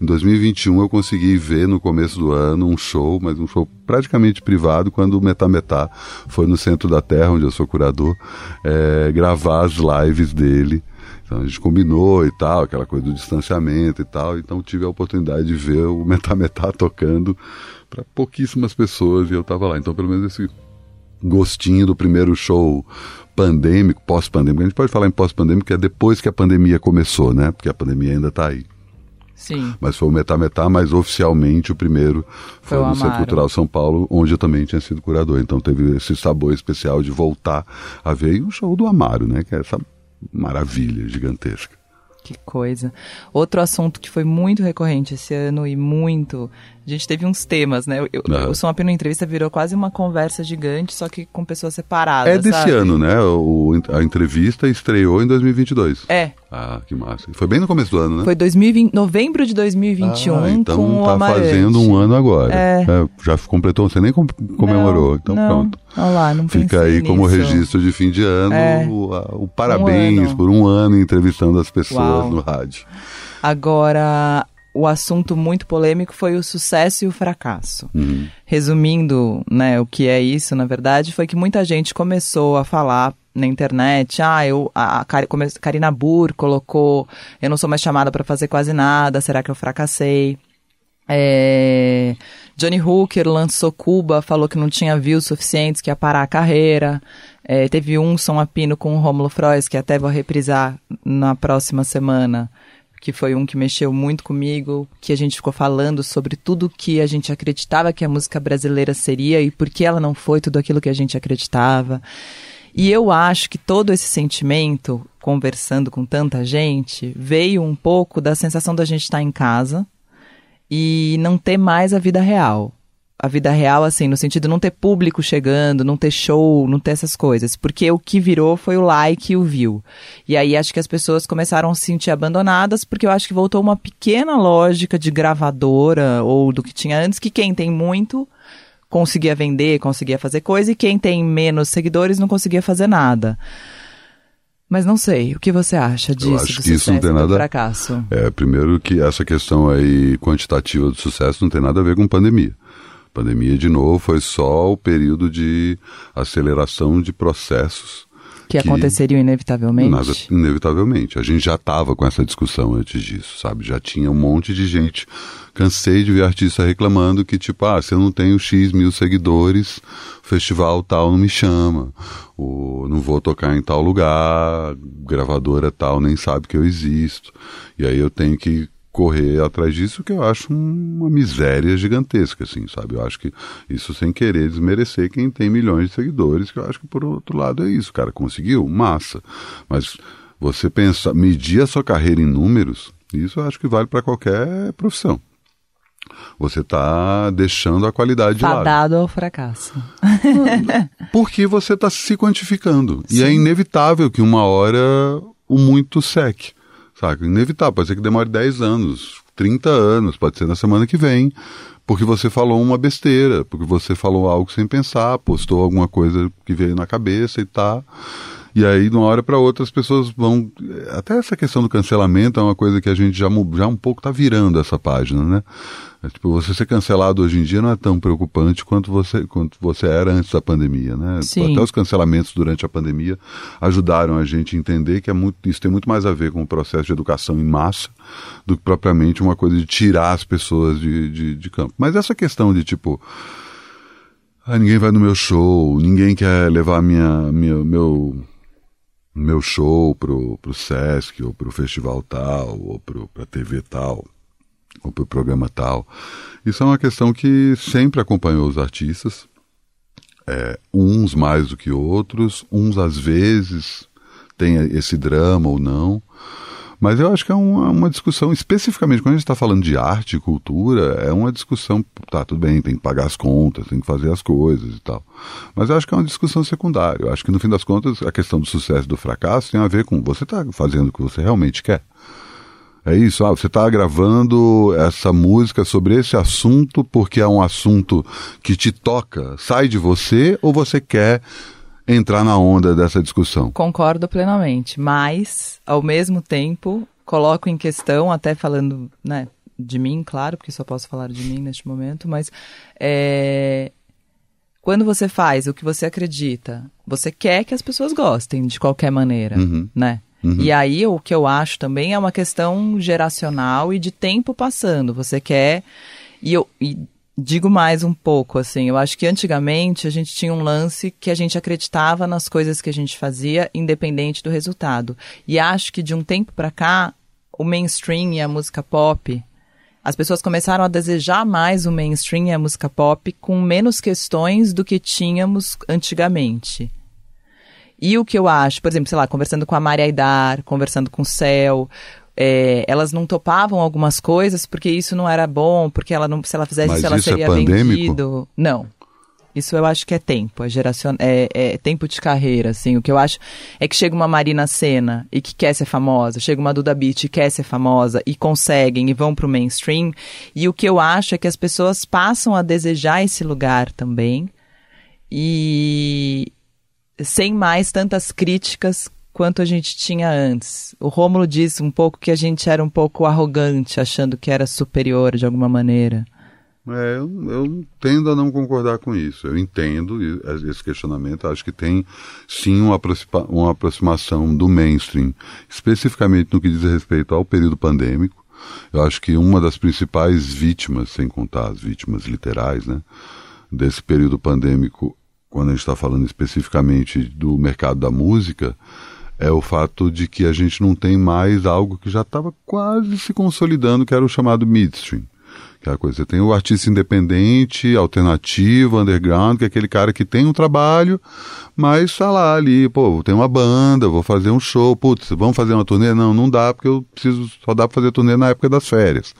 [SPEAKER 3] em 2021 eu consegui ver no começo do ano um show, mas um show praticamente privado quando o Metá Metá foi no centro da Terra, onde eu sou curador, eh, gravar as lives dele. Então a gente combinou e tal, aquela coisa do distanciamento e tal. Então tive a oportunidade de ver o Metá Metá tocando para pouquíssimas pessoas e eu tava lá. Então pelo menos esse gostinho do primeiro show pandêmico, pós-pandêmico. A gente pode falar em pós-pandêmico, que é depois que a pandemia começou, né? Porque a pandemia ainda está aí.
[SPEAKER 1] Sim.
[SPEAKER 3] Mas foi o Metá Metá, mas oficialmente o primeiro foi,
[SPEAKER 1] Foi
[SPEAKER 3] no Centro
[SPEAKER 1] Amaro.
[SPEAKER 3] Cultural São Paulo, onde eu também tinha sido curador. Então teve esse sabor especial de voltar a ver e o show do Amaro, né? Que é essa maravilha gigantesca.
[SPEAKER 1] Que coisa. Outro assunto que foi muito recorrente esse ano e muito. A gente teve uns temas, né? Eu,
[SPEAKER 3] Aham.
[SPEAKER 1] o Som Apino Entrevista virou quase uma conversa gigante, só que com pessoas separadas.
[SPEAKER 3] É desse
[SPEAKER 1] sabe?
[SPEAKER 3] ano, né? O, a entrevista estreou em 2022.
[SPEAKER 1] É.
[SPEAKER 3] Ah, que massa. Foi bem no começo do ano, né?
[SPEAKER 1] Foi 2020, novembro de 2021
[SPEAKER 3] Ah, então
[SPEAKER 1] com
[SPEAKER 3] tá fazendo um ano agora.
[SPEAKER 1] É.
[SPEAKER 3] já completou, você nem com- comemorou.
[SPEAKER 1] Não,
[SPEAKER 3] então
[SPEAKER 1] não.
[SPEAKER 3] pronto.
[SPEAKER 1] Olha lá, não
[SPEAKER 3] Fica aí como
[SPEAKER 1] nisso.
[SPEAKER 3] registro de fim de ano
[SPEAKER 1] É.
[SPEAKER 3] o, o parabéns
[SPEAKER 1] ano.
[SPEAKER 3] por um ano entrevistando as pessoas
[SPEAKER 1] Uau.
[SPEAKER 3] no rádio.
[SPEAKER 1] Agora, o assunto muito polêmico foi o sucesso e o fracasso.
[SPEAKER 3] Uhum.
[SPEAKER 1] Resumindo, né, o que é isso, na verdade, foi que muita gente começou a falar na internet, ah, eu, a, a Karina Burr colocou, eu não sou mais chamada para fazer quase nada, será que eu fracassei? É, Johnny Hooker lançou Cuba, falou que não tinha views suficientes, que ia parar a carreira. É, teve um som a pino com o Rômulo Frois, que até vou reprisar na próxima semana, que foi um que mexeu muito comigo, que a gente ficou falando sobre tudo que a gente acreditava que a música brasileira seria e por que ela não foi tudo aquilo que a gente acreditava. E eu acho que todo esse sentimento, conversando com tanta gente, veio um pouco da sensação da gente estar em casa e não ter mais a vida real. A vida real, assim, no sentido de não ter público chegando, não ter show, não ter essas coisas. Porque o que virou foi o like e o view. E aí acho que as pessoas começaram a se sentir abandonadas, porque eu acho que voltou uma pequena lógica de gravadora ou do que tinha antes, que quem tem muito conseguia vender, conseguia fazer coisa, e quem tem menos seguidores não conseguia fazer nada. Mas não sei, o que você acha disso?
[SPEAKER 3] acho
[SPEAKER 1] do
[SPEAKER 3] que isso não tem nada-
[SPEAKER 1] fracasso?
[SPEAKER 3] É, primeiro que essa questão aí quantitativa do sucesso não tem nada a ver com pandemia. Pandemia, de novo, foi só o período de aceleração de processos
[SPEAKER 1] Que, aconteceriam inevitavelmente?
[SPEAKER 3] Nada, inevitavelmente. A gente já estava com essa discussão antes disso, sabe? Já tinha um monte de gente. Cansei de ver artista reclamando que, tipo, ah, se eu não tenho X mil seguidores, festival tal não me chama. Ou não vou tocar em tal lugar, gravadora tal nem sabe que eu existo. E aí eu tenho que correr atrás disso, que eu acho um- uma miséria gigantesca, assim, sabe? Eu acho que isso sem querer desmerecer quem tem milhões de seguidores, que eu acho que por outro lado é isso, cara, conseguiu, massa. Mas você pensar, medir a sua carreira em números, isso eu acho que vale para qualquer profissão. Você está deixando a qualidade de lado.
[SPEAKER 1] Fadado ao fracasso.
[SPEAKER 3] Porque você está se quantificando. E é inevitável que uma hora o muito seque. Sabe? Inevitável. Pode ser que demore 10 anos, 30 anos, pode ser na semana que vem. Porque você falou uma besteira, porque você falou algo sem pensar, postou alguma coisa que veio na cabeça e tá. E aí, de uma hora para outra, as pessoas vão. Até essa questão do cancelamento é uma coisa que a gente já, já um pouco está virando essa página, né? É, tipo, você ser cancelado hoje em dia não é tão preocupante quanto você, quanto você era antes da pandemia, né?
[SPEAKER 1] Sim.
[SPEAKER 3] Até os cancelamentos durante a pandemia ajudaram a gente a entender que é muito, isso tem muito mais a ver com o processo de educação em massa do que propriamente uma coisa de tirar as pessoas de, de, de campo. Mas essa questão de tipo. Ah, ninguém vai no meu show, ninguém quer levar minha, minha, meu, meu show pro, pro Sesc, ou pro festival tal, ou pro, pra TV tal, ou pro programa tal. Isso é uma questão que sempre acompanhou os artistas, é, uns mais do que outros, uns às vezes têm esse drama ou não. Mas eu acho que é uma, uma discussão, especificamente quando a gente está falando de arte e cultura, é uma discussão, tá, tudo bem, tem que pagar as contas, tem que fazer as coisas e tal. Mas eu acho que é uma discussão secundária. Eu acho que no fim das contas, a questão do sucesso e do fracasso tem a ver com você está fazendo o que você realmente quer. É isso, ah, você está gravando essa música sobre esse assunto porque é um assunto que te toca, sai de você, ou você quer entrar na onda dessa discussão?
[SPEAKER 1] Concordo plenamente, mas, ao mesmo tempo, coloco em questão, até falando né, de mim, claro, porque só posso falar de mim neste momento, mas é, quando você faz o que você acredita, você quer que as pessoas gostem de qualquer maneira,
[SPEAKER 3] Uhum.
[SPEAKER 1] né? E aí o que eu acho também é uma questão geracional e de tempo passando. Você quer e eu e digo mais um pouco assim. Eu acho que antigamente a gente tinha um lance que a gente acreditava nas coisas que a gente fazia, independente do resultado. E acho que de um tempo pra cá o mainstream e a música pop as pessoas começaram a desejar mais o mainstream e a música pop com menos questões do que tínhamos antigamente. E o que eu acho, por exemplo, sei lá, conversando com a Maria Aidar, conversando com o Céu, é, elas não topavam algumas coisas porque isso não era bom, porque ela não, se ela fizesse
[SPEAKER 3] Mas
[SPEAKER 1] isso, ela
[SPEAKER 3] é
[SPEAKER 1] seria
[SPEAKER 3] pandêmico?
[SPEAKER 1] vendido. Não. Isso eu acho que é tempo, é, geracion... é, é tempo de carreira, assim. O que eu acho é que chega uma Marina Senna e que quer ser famosa, chega uma Duda Beat e quer ser famosa e conseguem e vão pro mainstream. E o que eu acho é que as pessoas passam a desejar esse lugar também e sem mais tantas críticas quanto a gente tinha antes. O Rômulo disse um pouco que a gente era um pouco arrogante, achando que era superior de alguma maneira.
[SPEAKER 3] É, eu, eu tendo a não concordar com isso. Eu entendo e- esse questionamento. Acho que tem sim uma, aproxima- uma aproximação do mainstream, especificamente no que diz respeito ao período pandêmico. Eu acho que uma das principais vítimas, sem contar as vítimas literais, né, desse período pandêmico quando a gente está falando especificamente do mercado da música, é o fato de que a gente não tem mais algo que já estava quase se consolidando, que era o chamado midstream. Que é a coisa, você tem o artista independente, alternativo, underground, que é aquele cara que tem um trabalho, mas tá lá ali, pô, tem uma banda, vou fazer um show, putz, vamos fazer uma turnê? Não, não dá, porque eu preciso, só dá pra fazer turnê na época das férias.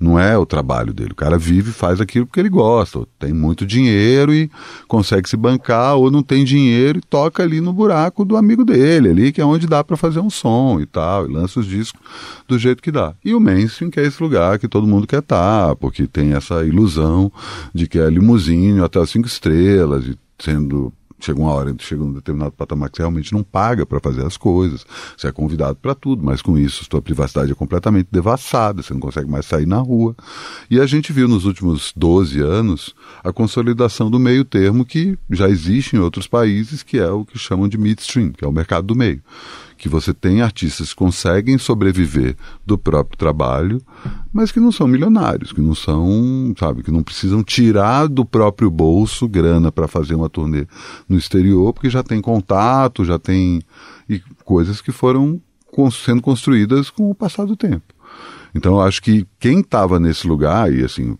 [SPEAKER 3] Não é o trabalho dele. O cara vive e faz aquilo porque ele gosta. Tem muito dinheiro e consegue se bancar, ou não tem dinheiro e toca ali no buraco do amigo dele, ali, que é onde dá para fazer um som e tal, e lança os discos do jeito que dá. E o mainstream, que é esse lugar que todo mundo quer estar, porque tem essa ilusão de que é limusine até as cinco estrelas, e sendo chega uma hora, chega um determinado patamar que você realmente não paga para fazer as coisas, você é convidado para tudo, mas com isso sua privacidade é completamente devassada, você não consegue mais sair na rua. E a gente viu nos últimos 12 anos a consolidação do meio termo que já existe em outros países, que é o que chamam de midstream, que é o mercado do meio que você tem artistas que conseguem sobreviver do próprio trabalho, mas que não são milionários, que não são, sabe, que não precisam tirar do próprio bolso grana para fazer uma turnê no exterior, porque já tem contato, já tem e coisas que foram sendo construídas com o passar do tempo. Então eu acho que quem estava nesse lugar, e assim,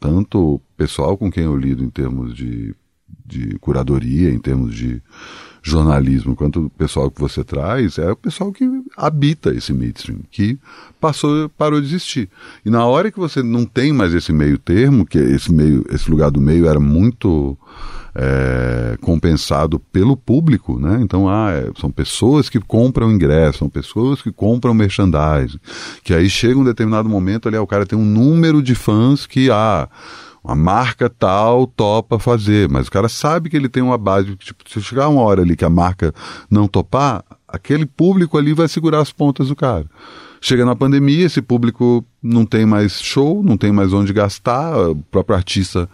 [SPEAKER 3] tanto o pessoal com quem eu lido em termos de, de curadoria, em termos de jornalismo quanto o pessoal que você traz é o pessoal que habita esse mainstream, que passou, parou de existir. E na hora que você não tem mais esse meio termo, que esse meio, esse lugar do meio era muito é, compensado pelo público, né? Então, ah, é, são pessoas que compram ingresso, são pessoas que compram merchandising, que aí chega um determinado momento ali, ah, o cara tem um número de fãs que, ah, uma marca tal topa fazer, mas o cara sabe que ele tem uma base, tipo, se chegar uma hora ali que a marca não topar, aquele público ali vai segurar as pontas do cara. Chega na pandemia, esse público não tem mais show, não tem mais onde gastar, o próprio artista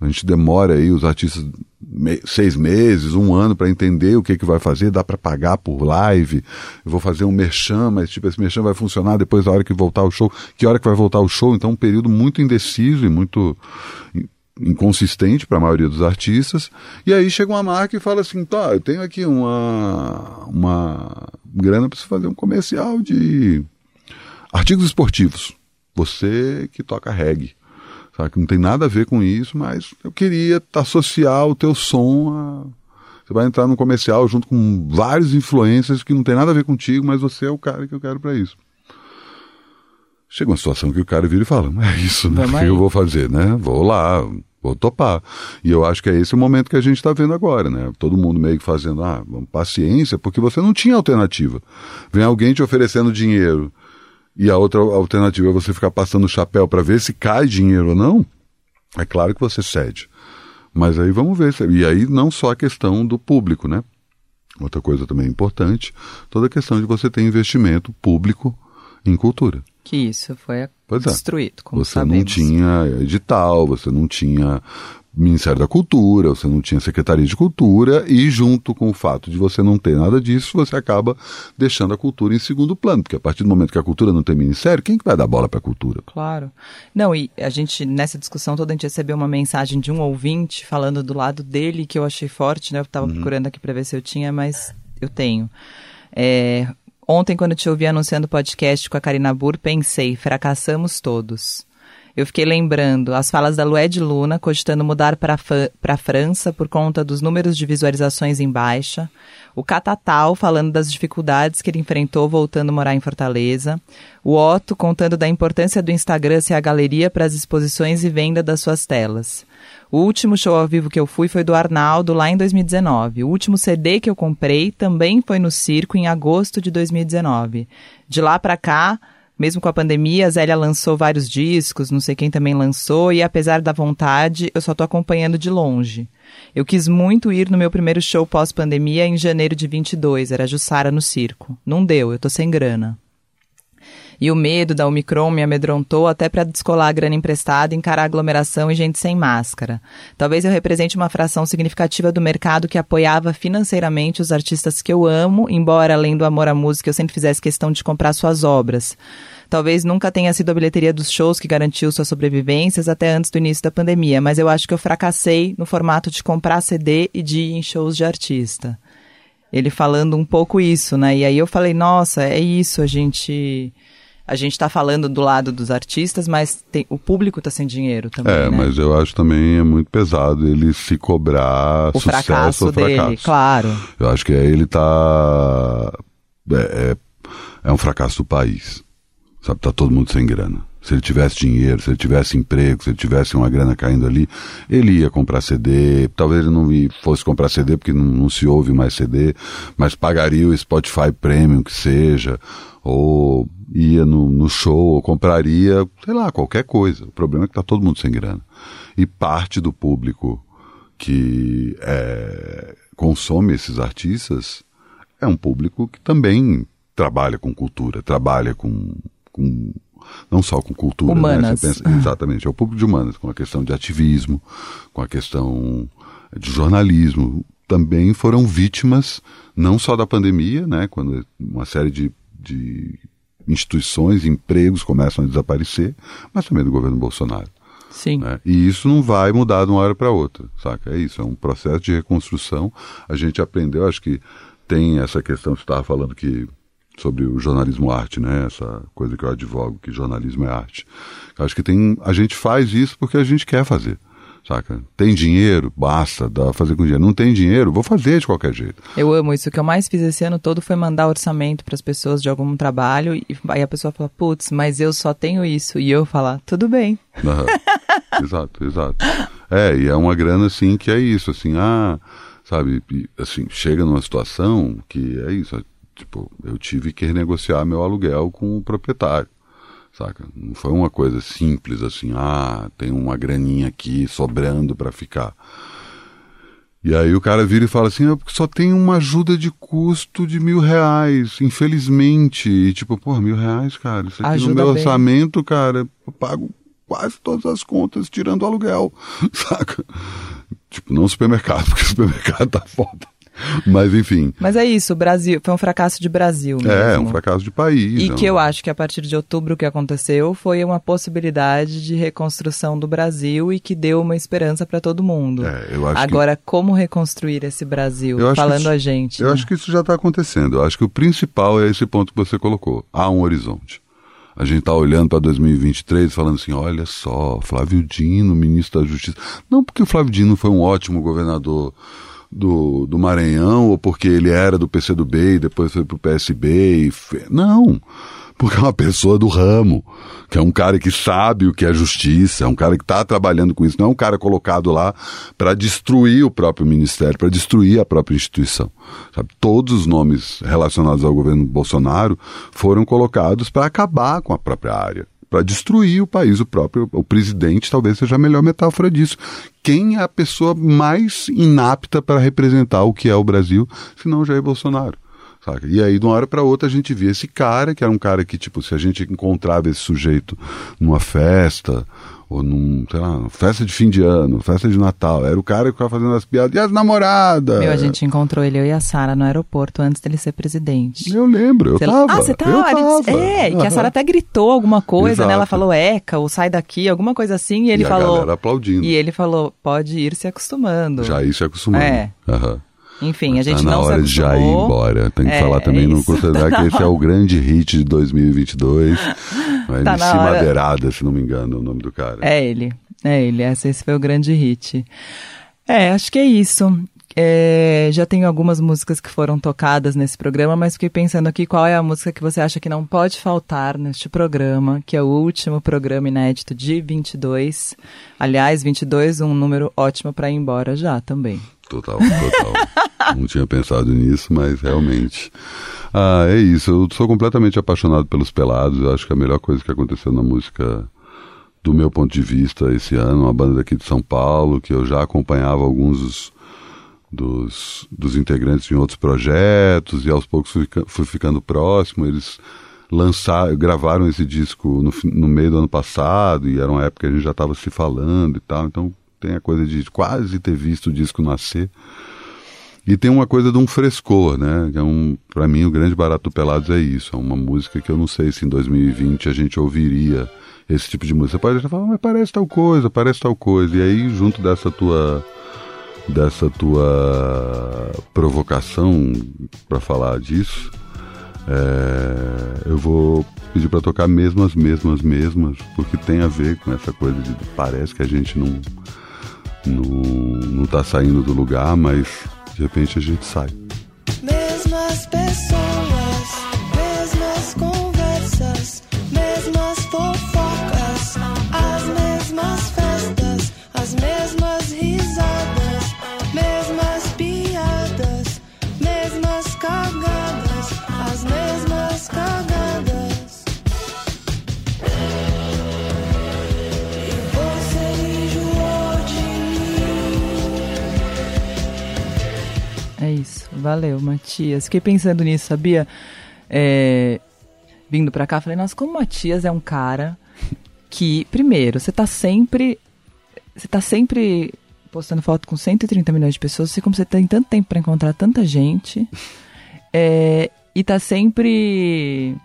[SPEAKER 3] a gente demora aí, os artistas, seis meses, um ano para entender o que, que vai fazer, dá para pagar por live, eu vou fazer um merchan, mas tipo, esse merchan vai funcionar depois da hora que voltar o show, que hora que vai voltar o show, então um período muito indeciso e muito inconsistente para a maioria dos artistas, e aí chega uma marca e fala assim, tá, eu tenho aqui uma, uma grana para fazer um comercial de artigos esportivos, você que toca reggae, Sabe? Que não tem nada a ver com isso, mas eu queria associar o teu som a. Você vai entrar no comercial junto com vários influências que não tem nada a ver contigo, mas você é o cara que eu quero para isso. Chega uma situação que o cara vira e fala: É isso, né? O que eu vou fazer, né? Vou lá, vou topar. E eu acho que é esse o momento que a gente está vendo agora, né? Todo mundo meio que fazendo, ah, paciência, porque você não tinha alternativa. Vem alguém te oferecendo dinheiro e a outra alternativa é você ficar passando o chapéu para ver se cai dinheiro ou não, é claro que você cede. Mas aí vamos ver. E aí não só a questão do público, né? Outra coisa também importante, toda a questão de você ter investimento público em cultura.
[SPEAKER 1] Que isso foi
[SPEAKER 3] é.
[SPEAKER 1] destruído, como
[SPEAKER 3] Você
[SPEAKER 1] sabemos.
[SPEAKER 3] não tinha edital, você não tinha Ministério da Cultura, você não tinha Secretaria de Cultura e junto com o fato de você não ter nada disso, você acaba deixando a cultura em segundo plano, porque a partir do momento que a cultura não tem ministério, quem que vai dar bola para a cultura?
[SPEAKER 1] Claro. Não, e a gente, nessa discussão toda, a gente recebeu uma mensagem de um ouvinte falando do lado dele, que eu achei forte, né? Eu tava procurando aqui para ver se eu tinha, mas eu tenho. É, ontem, quando eu te ouvi anunciando o podcast com a Karina Burr, pensei, fracassamos todos. Eu fiquei lembrando as falas da Lued Luna cogitando mudar para a França por conta dos números de visualizações em baixa. O Catatal falando das dificuldades que ele enfrentou voltando a morar em Fortaleza. O Otto contando da importância do Instagram ser a galeria para as exposições e venda das suas telas. O último show ao vivo que eu fui foi do Arnaldo lá em 2019. O último CD que eu comprei também foi no Circo em agosto de 2019. De lá para cá, mesmo com a pandemia, a Zélia lançou vários discos, não sei quem também lançou, e apesar da vontade, eu só tô acompanhando de longe. Eu quis muito ir no meu primeiro show pós-pandemia em janeiro de 22, era Jussara no circo. Não deu, eu tô sem grana. E o medo da Omicron me amedrontou até para descolar a grana emprestada, encarar aglomeração e gente sem máscara. Talvez eu represente uma fração significativa do mercado que apoiava financeiramente os artistas que eu amo, embora além do amor à música eu sempre fizesse questão de comprar suas obras. Talvez nunca tenha sido a bilheteria dos shows que garantiu suas sobrevivências até antes do início da pandemia, mas eu acho que eu fracassei no formato de comprar CD e de ir em shows de artista. Ele falando um pouco isso, né? E aí eu falei, nossa, é isso, a gente a gente está falando do lado dos artistas, mas tem, o público está sem dinheiro também.
[SPEAKER 3] É,
[SPEAKER 1] né?
[SPEAKER 3] mas eu acho também é muito pesado ele se cobrar
[SPEAKER 1] o
[SPEAKER 3] sucesso
[SPEAKER 1] fracasso
[SPEAKER 3] ou
[SPEAKER 1] dele,
[SPEAKER 3] fracasso.
[SPEAKER 1] claro.
[SPEAKER 3] Eu acho que aí ele tá. É, é, é um fracasso do país. Sabe, tá todo mundo sem grana. Se ele tivesse dinheiro, se ele tivesse emprego, se ele tivesse uma grana caindo ali, ele ia comprar CD. Talvez ele não fosse comprar CD porque não, não se ouve mais CD, mas pagaria o Spotify Premium que seja, ou ia no, no show, ou compraria, sei lá, qualquer coisa. O problema é que tá todo mundo sem grana. E parte do público que é, consome esses artistas é um público que também trabalha com cultura, trabalha com, com não só com cultura, né?
[SPEAKER 1] Humanas.
[SPEAKER 3] Você pensa- exatamente, é o público de humanas, com a questão de ativismo, com a questão de jornalismo, também foram vítimas não só da pandemia, né, quando uma série de, de instituições, empregos começam a desaparecer, mas também do governo Bolsonaro.
[SPEAKER 1] Sim.
[SPEAKER 3] né? E isso não vai mudar de uma hora para outra, saca? É isso, é um processo de reconstrução. A gente aprendeu, acho que tem essa questão que você estava falando que sobre o jornalismo arte, né? Essa coisa que eu advogo, que jornalismo é arte. Eu acho que tem, a gente faz isso porque a gente quer fazer. Saca? Tem dinheiro? Basta, dá pra fazer com dinheiro. Não tem dinheiro? Vou fazer de qualquer jeito.
[SPEAKER 1] Eu amo isso. O que eu mais fiz esse ano todo foi mandar orçamento para as pessoas de algum trabalho e aí a pessoa fala, putz, mas eu só tenho isso. E eu falar, tudo bem.
[SPEAKER 3] Aham. exato, exato. É, e é uma grana assim que é isso, assim, ah, sabe, assim, chega numa situação que é isso, tipo, eu tive que renegociar meu aluguel com o proprietário. Saca? Não foi uma coisa simples assim, ah, tem uma graninha aqui sobrando para ficar. E aí o cara vira e fala assim, eu só tenho uma ajuda de custo de mil reais, infelizmente. E tipo, pô, mil reais, cara, isso aqui
[SPEAKER 1] Ajuda
[SPEAKER 3] no meu
[SPEAKER 1] bem.
[SPEAKER 3] orçamento, cara, eu pago quase todas as contas, tirando o aluguel, saca? Tipo, não supermercado, porque o supermercado tá foda. Mas enfim,
[SPEAKER 1] Mas é isso, o Brasil foi um fracasso de Brasil mesmo.
[SPEAKER 3] é um fracasso de país.
[SPEAKER 1] E
[SPEAKER 3] é um-
[SPEAKER 1] que eu acho que a partir de outubro o que aconteceu foi uma possibilidade de reconstrução do Brasil e que deu uma esperança para todo mundo.
[SPEAKER 3] É, eu acho que-
[SPEAKER 1] Agora, como reconstruir esse Brasil?
[SPEAKER 3] Que
[SPEAKER 1] Falando
[SPEAKER 3] isso-
[SPEAKER 1] a gente.
[SPEAKER 3] Eu
[SPEAKER 1] né?
[SPEAKER 3] acho que isso já está acontecendo. Eu acho que o principal é esse ponto que você colocou. Há um horizonte. A gente está olhando para 2023 falando assim, olha só, Flávio Dino, ministro da Justiça. Não porque o Flávio Dino foi um ótimo governador do, do Maranhão, ou porque ele era do PCdoB e depois foi pro PSB. E fe... Não, porque é uma pessoa do ramo, que é um cara que sabe o que é justiça, é um cara que está trabalhando com isso, não é um cara colocado lá para destruir o próprio ministério, para destruir a própria instituição. Sabe? Todos os nomes relacionados ao governo Bolsonaro foram colocados para acabar com a própria área. Para destruir o país, o próprio o presidente talvez seja a melhor metáfora disso. Quem é a pessoa mais inapta para representar o que é o Brasil, se não Jair Bolsonaro? Saca? E aí, de uma hora para outra, a gente via esse cara, que era um cara que, tipo, se a gente encontrava esse sujeito numa festa, ou num, sei lá, festa de fim de ano, festa de Natal, era o cara que ficava fazendo as piadas, e as namoradas?
[SPEAKER 1] Meu, a gente encontrou ele, eu e a Sara, no aeroporto antes dele ser presidente.
[SPEAKER 3] Eu lembro, eu
[SPEAKER 1] Você-
[SPEAKER 3] tava.
[SPEAKER 1] Ah, você
[SPEAKER 3] eu
[SPEAKER 1] tava?
[SPEAKER 3] tava.
[SPEAKER 1] É, que a. Sara até gritou alguma coisa, né? Ela
[SPEAKER 3] Exato.
[SPEAKER 1] falou Eca, ou sai daqui, alguma coisa assim, e ele
[SPEAKER 3] E a
[SPEAKER 1] falou.
[SPEAKER 3] galera aplaudindo.
[SPEAKER 1] E ele falou, pode ir se acostumando.
[SPEAKER 3] Já ir se acostumando.
[SPEAKER 1] É.
[SPEAKER 3] Aham.
[SPEAKER 1] Enfim, a gente
[SPEAKER 3] tá na
[SPEAKER 1] não
[SPEAKER 3] hora de já ir embora. Tem que
[SPEAKER 1] É,
[SPEAKER 3] falar também,
[SPEAKER 1] é
[SPEAKER 3] não
[SPEAKER 1] isso.
[SPEAKER 3] considerar que esse é o grande hit de 2022. Vai
[SPEAKER 1] Tá
[SPEAKER 3] MC. Madeirada, se não me engano, é o nome do cara.
[SPEAKER 1] É ele, é ele. Esse, esse foi o grande hit. É, acho que é isso. É, já tenho algumas músicas que foram tocadas nesse programa, mas fiquei pensando aqui qual é a música que você acha que não pode faltar neste programa, que é o último programa inédito de 22. Aliás, 22, um número ótimo para ir embora já também.
[SPEAKER 3] Total, total. não tinha pensado nisso, mas realmente. Ah, é isso. Eu sou completamente apaixonado pelos pelados. Eu acho que a melhor coisa que aconteceu na música, do meu ponto de vista, esse ano. Uma banda daqui de São Paulo, que eu já acompanhava alguns dos, dos, dos integrantes em outros projetos, e aos poucos fui, fui ficando próximo. Eles lançar, gravaram esse disco no, no meio do ano passado e era uma época que a gente já estava se falando e tal, então tem a coisa de quase ter visto o disco nascer. E tem uma coisa de um frescor, né? É um, para mim o grande barato do Pelados é isso, é uma música que eu não sei se em 2020 a gente ouviria esse tipo de música. Pode até falar, mas parece tal coisa, parece tal coisa. E aí junto dessa tua dessa tua provocação para falar disso, é, eu vou pedir para tocar mesmas, mesmas, mesmas, porque tem a ver com essa coisa de parece que a gente não não, não tá saindo do lugar, mas de repente a gente sai.
[SPEAKER 7] Mesmas pessoas,
[SPEAKER 1] Valeu, Matias. Fiquei pensando nisso, sabia? É, Vindo pra cá, falei, nossa, como o Matias é um cara que, primeiro, você tá sempre. Você tá sempre postando foto com 130 milhões de pessoas, sei como você tem tanto tempo pra encontrar tanta gente. É, e tá sempre.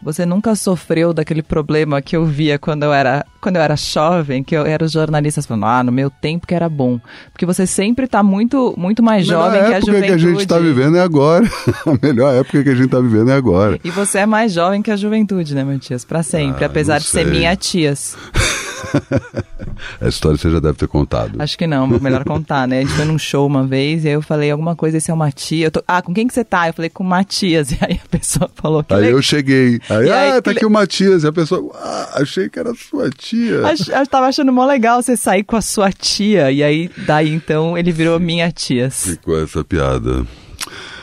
[SPEAKER 1] Você nunca sofreu daquele problema que eu via quando eu era, quando eu era jovem, que eu era os jornalistas falando, ah, no meu tempo que era bom. Porque você sempre tá muito, muito mais jovem
[SPEAKER 3] a
[SPEAKER 1] que a
[SPEAKER 3] época
[SPEAKER 1] juventude.
[SPEAKER 3] que a gente tá vivendo é agora. a melhor época que a gente tá vivendo é agora.
[SPEAKER 1] E você é mais jovem que a juventude, né, Matias? Pra sempre,
[SPEAKER 3] Ah,
[SPEAKER 1] apesar de ser minha tias.
[SPEAKER 3] Essa história você já deve ter contado.
[SPEAKER 1] Acho que não, melhor contar, né? A gente foi num show uma vez e aí eu falei alguma coisa, esse é o Matias. Tô, ah, com quem que você tá? Eu falei com o Matias. E aí a pessoa falou que
[SPEAKER 3] Aí
[SPEAKER 1] le-
[SPEAKER 3] eu cheguei. Aí,
[SPEAKER 1] aí,
[SPEAKER 3] ah, tá
[SPEAKER 1] que
[SPEAKER 3] aqui o Matias. E a pessoa, ah, achei que era sua tia.
[SPEAKER 1] Ach- Eu tava achando mó legal você sair com a sua tia. E aí, daí então, ele virou minha tias.
[SPEAKER 3] Ficou essa piada.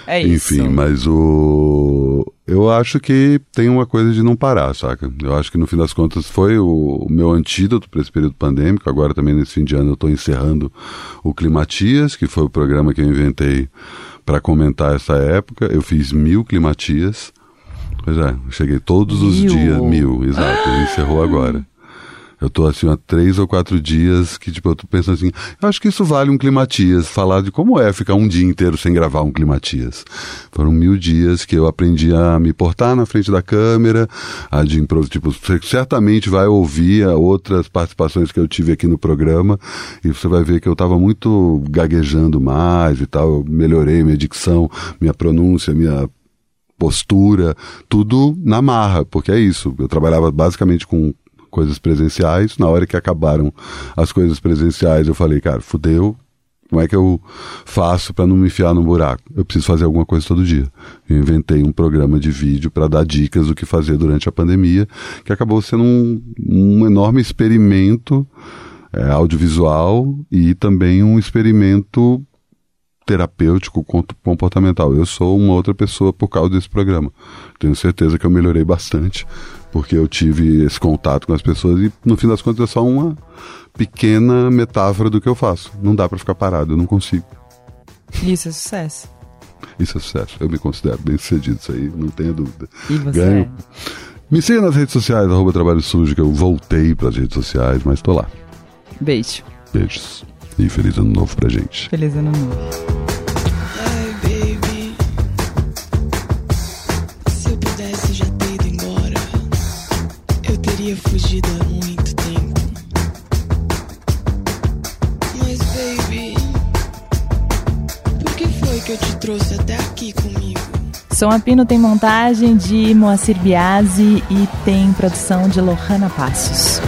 [SPEAKER 1] É isso.
[SPEAKER 3] Enfim, mas o. Eu acho que tem uma coisa de não parar, saca? Eu acho que no fim das contas foi o, o meu antídoto para esse período pandêmico. Agora também nesse fim de ano eu estou encerrando o Climatias, que foi o programa que eu inventei para comentar essa época. Eu fiz mil Climatias. Pois é, cheguei todos os
[SPEAKER 1] Mil?
[SPEAKER 3] dias, mil, exato. Encerrou agora. Eu tô assim há três ou quatro dias que, tipo, eu tô pensando assim, eu acho que isso vale um climatias, falar de como é ficar um dia inteiro sem gravar um climatias. Foram mil dias que eu aprendi a me portar na frente da câmera, a de improviso, tipo, você certamente vai ouvir a outras participações que eu tive aqui no programa e você vai ver que eu tava muito gaguejando mais e tal, eu melhorei minha dicção, minha pronúncia, minha postura, tudo na marra, porque é isso. Eu trabalhava basicamente com coisas presenciais. Na hora que acabaram as coisas presenciais, eu falei, cara, fudeu. Como é que eu faço para não me enfiar num buraco? Eu preciso fazer alguma coisa todo dia. Eu inventei um programa de vídeo para dar dicas do que fazer durante a pandemia, que acabou sendo um, um enorme experimento é, audiovisual e também um experimento terapêutico comportamental. Eu sou uma outra pessoa por causa desse programa. Tenho certeza que eu melhorei bastante, porque eu tive esse contato com as pessoas e no fim das contas é só uma pequena metáfora do que eu faço. Não dá para ficar parado, eu não consigo.
[SPEAKER 1] Isso é sucesso.
[SPEAKER 3] Isso é sucesso. Eu me considero bem sucedido, isso aí, não tenha dúvida.
[SPEAKER 1] E você?
[SPEAKER 3] Ganho. Me siga nas redes sociais, arroba Trabalho Sujo, que eu voltei para as redes sociais, mas tô lá.
[SPEAKER 1] Beijo.
[SPEAKER 3] Beijos. E feliz ano novo pra gente.
[SPEAKER 1] Feliz ano novo.
[SPEAKER 7] Teria fugido há muito tempo. Mas, baby, por que foi que eu te trouxe até aqui comigo?
[SPEAKER 1] Som Apino tem montagem de Moacir Biasi e tem produção de Lohana Passos.